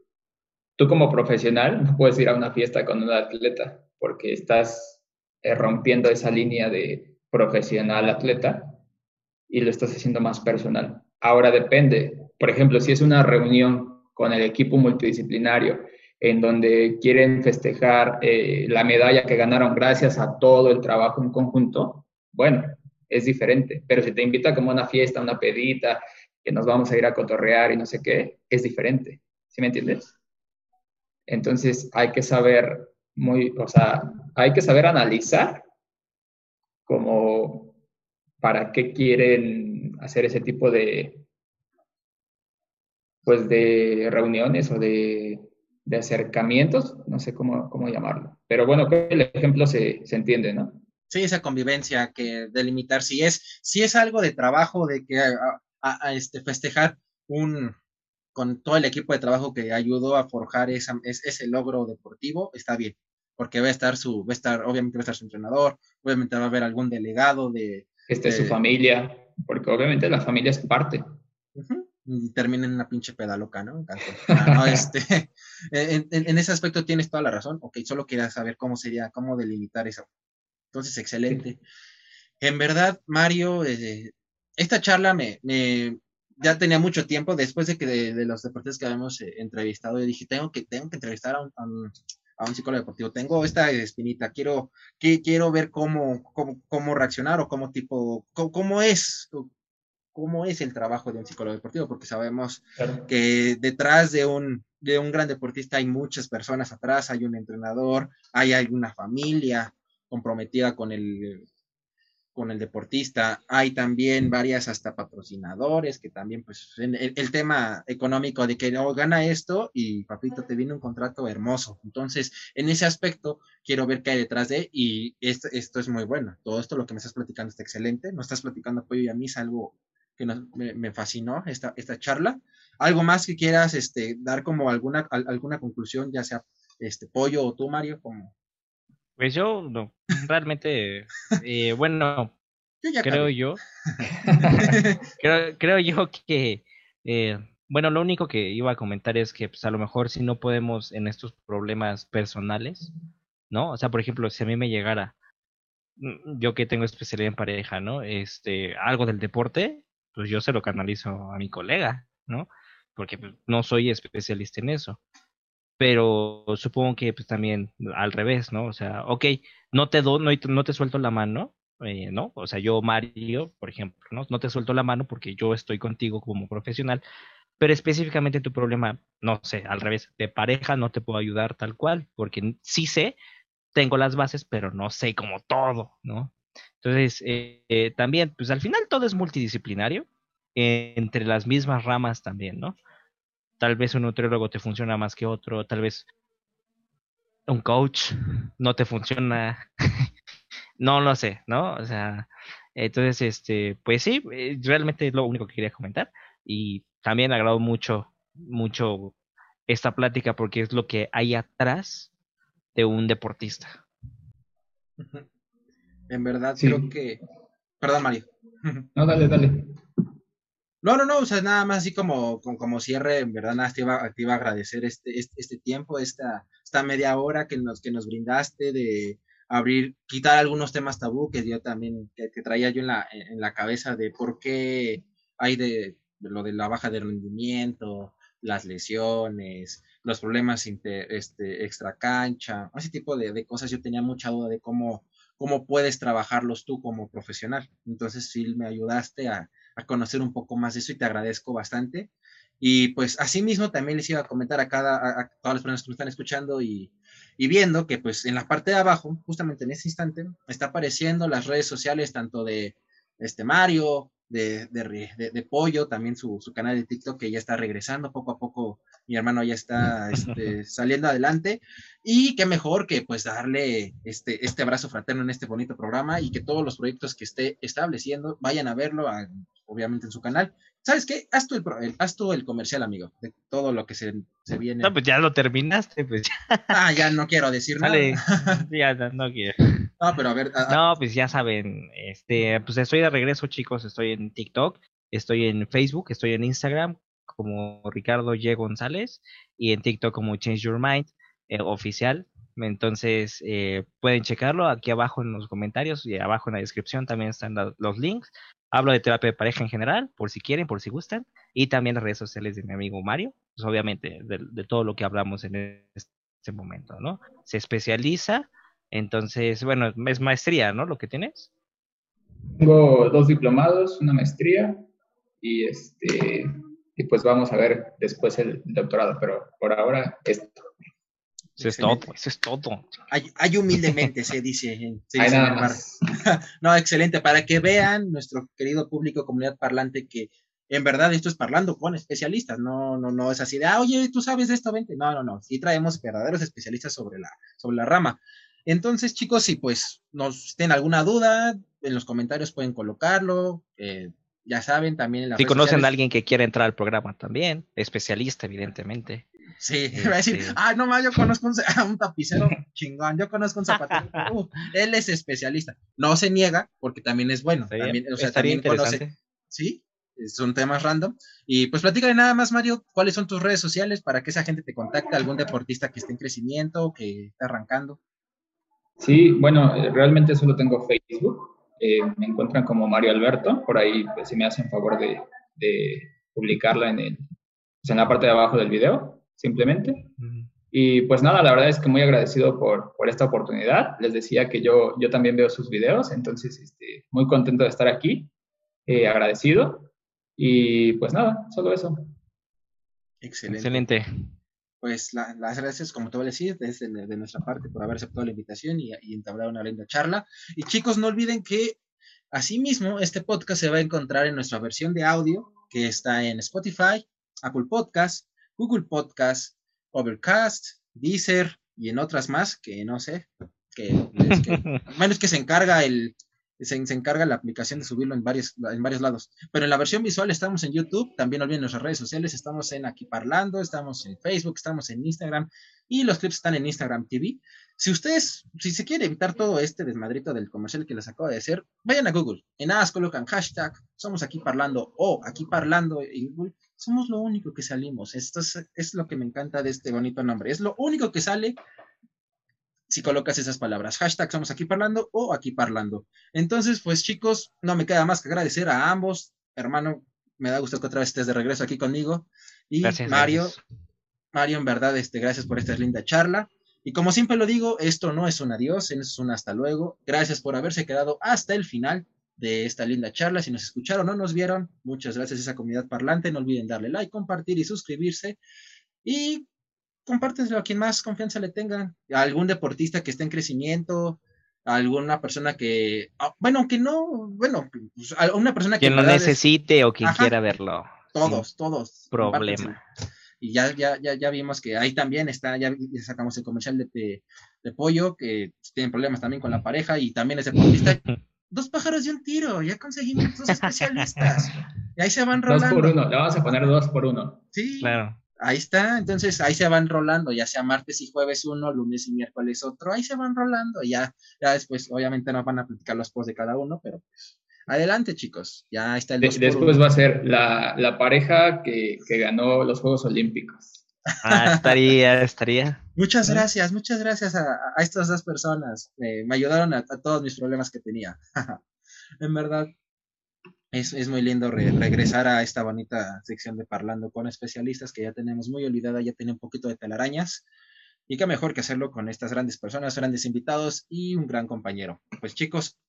tú como profesional no puedes ir a una fiesta con un atleta porque estás eh, rompiendo esa línea de profesional atleta y lo estás haciendo más personal. Ahora depende, por ejemplo, si es una reunión con el equipo multidisciplinario en donde quieren festejar eh, la medalla que ganaron gracias a todo el trabajo en conjunto, bueno, es diferente. Pero si te invita como una fiesta, una pedita, que nos vamos a ir a cotorrear y no sé qué, es diferente. ¿Sí me entiendes? Entonces hay que saber muy, o sea, hay que saber analizar como para qué quieren hacer ese tipo de, pues de reuniones o de, acercamientos, no sé cómo, cómo llamarlo. Pero bueno, que el ejemplo se, entiende, ¿no? Sí, esa convivencia que delimitar, si es, si es algo de trabajo, de que a, este, festejar un, con todo el equipo de trabajo que ayudó a forjar ese logro deportivo, está bien. porque va a estar su, va a estar, obviamente va a estar su entrenador, obviamente va a haber algún delegado de... Que esté su familia, porque obviamente la familia es parte. y termina en una pinche peda loca, ¿no? [laughs] Ah, este, [laughs] en, ese aspecto tienes toda la razón. Ok, solo quería saber cómo sería, cómo delimitar eso. Entonces, excelente. En verdad, Mario, eh, esta charla me, me, ya tenía mucho tiempo después de que de, los deportes que habíamos eh, entrevistado, yo dije, tengo que, tengo que entrevistar a un, a un, psicólogo deportivo. Tengo esta espinita, quiero, que, quiero ver cómo, cómo, cómo reaccionar o cómo tipo, cómo, es, cómo es el trabajo de un psicólogo deportivo, porque sabemos que detrás de un, de un gran deportista hay muchas personas atrás, hay un entrenador, hay, hay una familia comprometida con el, con el deportista. Hay también varias hasta patrocinadores que también, pues, el, tema económico de que no gana esto y papito te viene un contrato hermoso. Entonces, en ese aspecto, quiero ver qué hay detrás de y esto, esto es muy bueno. Todo esto, lo que me estás platicando está excelente. No estás platicando apoyo y a mí es algo que me, fascinó esta, esta charla. ¿Algo más que quieras este, dar como alguna, alguna conclusión, ya sea este pollo o tú, Mario, como pues yo no, realmente, eh, bueno, [laughs] creo yo, [laughs] [laughs] creo, creo, yo que, eh, bueno, lo único que iba a comentar es que pues a lo mejor si no podemos en estos problemas personales, ¿no? O sea, por ejemplo, si a mí me llegara, mm, yo que tengo especialidad en pareja, ¿no? Este, algo del deporte, pues yo se lo canalizo a mi colega, ¿no? Porque pues, no soy especialista en eso pero supongo que pues también al revés, ¿no? O sea, ok, no te do, no, no te suelto la mano, eh, ¿no? O sea, yo, Mario, por ejemplo, ¿no? No te suelto la mano porque yo estoy contigo como profesional, pero específicamente tu problema, no sé, al revés, de pareja no te puedo ayudar tal cual, porque sí sé, tengo las bases, pero no sé como todo, ¿no? Entonces, eh, eh, también, pues al final todo es multidisciplinario, entre las mismas ramas también, ¿no? Tal vez un nutriólogo te funciona más que otro, tal vez un coach no te funciona. [laughs] no lo sé, ¿no? O sea, entonces, este, pues sí, eh, realmente es lo único que quería comentar. Y también agrado mucho, mucho esta plática porque es lo que hay atrás de un deportista. En verdad, creo que. Perdón, Mario. No, dale, dale. No, no, no, o sea, nada más así como, como, cierre, en verdad, nada, te iba, te iba a agradecer este, este, este, tiempo, esta, esta media hora que nos, que nos brindaste de abrir, quitar algunos temas tabú que yo también, que, traía yo en la, en la cabeza de por qué hay de, lo de la baja de rendimiento, las lesiones, los problemas este, extra cancha, ese tipo de, de, cosas. Yo tenía mucha duda de cómo, cómo puedes trabajarlos tú como profesional. Entonces, sí, me ayudaste a, a conocer un poco más de eso y te agradezco bastante. Y pues asimismo también les iba a comentar a cada, a, todas las personas que me están escuchando y, y, viendo que pues en la parte de abajo, justamente en ese instante, está apareciendo las redes sociales tanto de este Mario, de, de, de, Pollo, también su, su, canal de TikTok que ya está regresando poco a poco, mi hermano ya está [laughs] este, saliendo adelante y qué mejor que pues darle este, este abrazo fraterno en este bonito programa y que todos los proyectos que esté estableciendo vayan a verlo, obviamente en su canal. ¿Sabes qué? Haz tú el, haz tú el comercial, amigo, de todo lo que se, se viene. No, pues ya lo terminaste, pues. Ah, ya no quiero decir nada. [laughs] ya no, quiero. No, pero a ver. no, pues ya saben, este, pues estoy de regreso, chicos, estoy en TikTok, estoy en Facebook, estoy en Instagram como Ricardo Y. González y en TikTok como Change Your Mind eh, oficial. Entonces eh, pueden checarlo aquí abajo en los comentarios y abajo en la descripción también están los links. Hablo de terapia de pareja en general, por si quieren, por si gustan, y también las redes sociales de mi amigo Mario, pues obviamente de, todo lo que hablamos en este momento, ¿no? Se especializa, entonces, bueno, es maestría, ¿no? Lo que tienes. Tengo dos diplomados, una maestría y este y pues vamos a ver después el doctorado, pero por ahora esto. Eso es todo, eso es todo. Hay, humildemente, se dice. Nada más. [laughs] no, excelente. Para que vean, nuestro querido público, comunidad parlante, que en verdad esto es parlando con especialistas. No, no, no es así de, ah, oye, tú sabes de esto, vente. No, no, no. Sí traemos verdaderos especialistas sobre la, sobre la rama. Entonces, chicos, si pues nos tienen alguna duda, en los comentarios pueden colocarlo. Eh, ya saben, también en Si conocen a alguien que quiera entrar al programa también, especialista, evidentemente. Sí, [laughs] va a decir, ah, no más, yo conozco un, [laughs] un, tapicero [laughs] chingón, yo conozco un zapatero, uh, él es especialista. No se niega, porque también es bueno, también, o sea, también conoce. Sí, son temas random. Y pues platícale nada más, Mario, cuáles son tus redes sociales para que esa gente te contacte, algún deportista que esté en crecimiento, que está arrancando. Sí, bueno, eh, realmente solo tengo Facebook. Eh, me encuentran como Mario Alberto, por ahí pues, si me hacen favor de, de publicarla en, el, pues, en la parte de abajo del video, simplemente. Y pues nada, la verdad es que muy agradecido por, por, esta oportunidad. Les decía que yo, yo también veo sus videos, entonces este, muy contento de estar aquí, eh, agradecido. Y pues nada, solo eso. Excelente. Excelente. Pues las gracias, como te voy a decir, desde de nuestra parte por haber aceptado la invitación y, y entablar una linda charla. Y chicos, no olviden que asimismo este podcast se va a encontrar en nuestra versión de audio que está en Spotify, Apple Podcast, Google Podcast, Overcast, Deezer y en otras más que no sé, que, [laughs] es que, bueno, es que se encarga el, se, encarga la aplicación de subirlo en varios, en varios lados. Pero en la versión visual estamos en YouTube, también olviden nuestras redes sociales, estamos en Aquí Parlando, estamos en Facebook, estamos en Instagram y los clips están en Instagram TV. Si ustedes, si se quiere evitar todo este desmadrito del comercial que les acabo de hacer, vayan a Google. En nada colocan hashtag, somos aquí parlando o aquí parlando Google. Somos lo único que salimos. Esto es, es lo que me encanta de este bonito nombre. Es lo único que sale si colocas esas palabras. Hashtag somos aquí parlando o aquí parlando. Entonces, pues chicos, no me queda más que agradecer a ambos. Hermano, me da gusto que otra vez estés de regreso aquí conmigo. Y Mario, Mario, en verdad, este, gracias por esta linda charla. Y como siempre lo digo, esto no es un adiós, es un hasta luego. Gracias por haberse quedado hasta el final de esta linda charla. Si nos escucharon o nos vieron, muchas gracias a esa comunidad parlante. No olviden darle like, compartir y suscribirse. Y compártenselo a quien más confianza le tengan, a algún deportista que esté en crecimiento, a alguna persona que, ah, bueno, que no, bueno, pues, a una persona que... Quien lo necesite o quien quiera verlo. Todos, todos. Problema. Y ya, ya, ya, ya vimos que ahí también está, ya, sacamos el comercial de, de, pollo, que tienen problemas también con la pareja y también es deportista. [laughs] dos pájaros de un tiro, ya conseguimos dos especialistas. [laughs] y ahí se van rolando. Dos por uno, le vamos a poner dos por uno. Sí. Claro ahí está, entonces ahí se van rolando, ya sea martes y jueves uno, lunes y miércoles otro, ahí se van rolando, ya, ya después obviamente no van a platicar los posts de cada uno, pero pues, adelante chicos, ya está el Después va a ser la, pareja que, ganó los Juegos Olímpicos. Ah, estaría, estaría. Muchas gracias, muchas gracias a, estas dos personas, me ayudaron a todos mis problemas que tenía. [laughs] en verdad, es, muy lindo regresar a esta bonita sección de Parlando con especialistas que ya tenemos muy olvidada, ya tiene un poquito de telarañas. Y qué mejor que hacerlo con estas grandes personas, grandes invitados y un gran compañero. Pues chicos,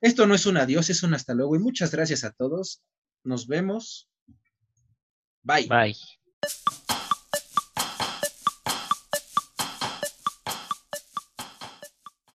esto no es un adiós, es un hasta luego y muchas gracias a todos. Nos vemos. Bye. Bye.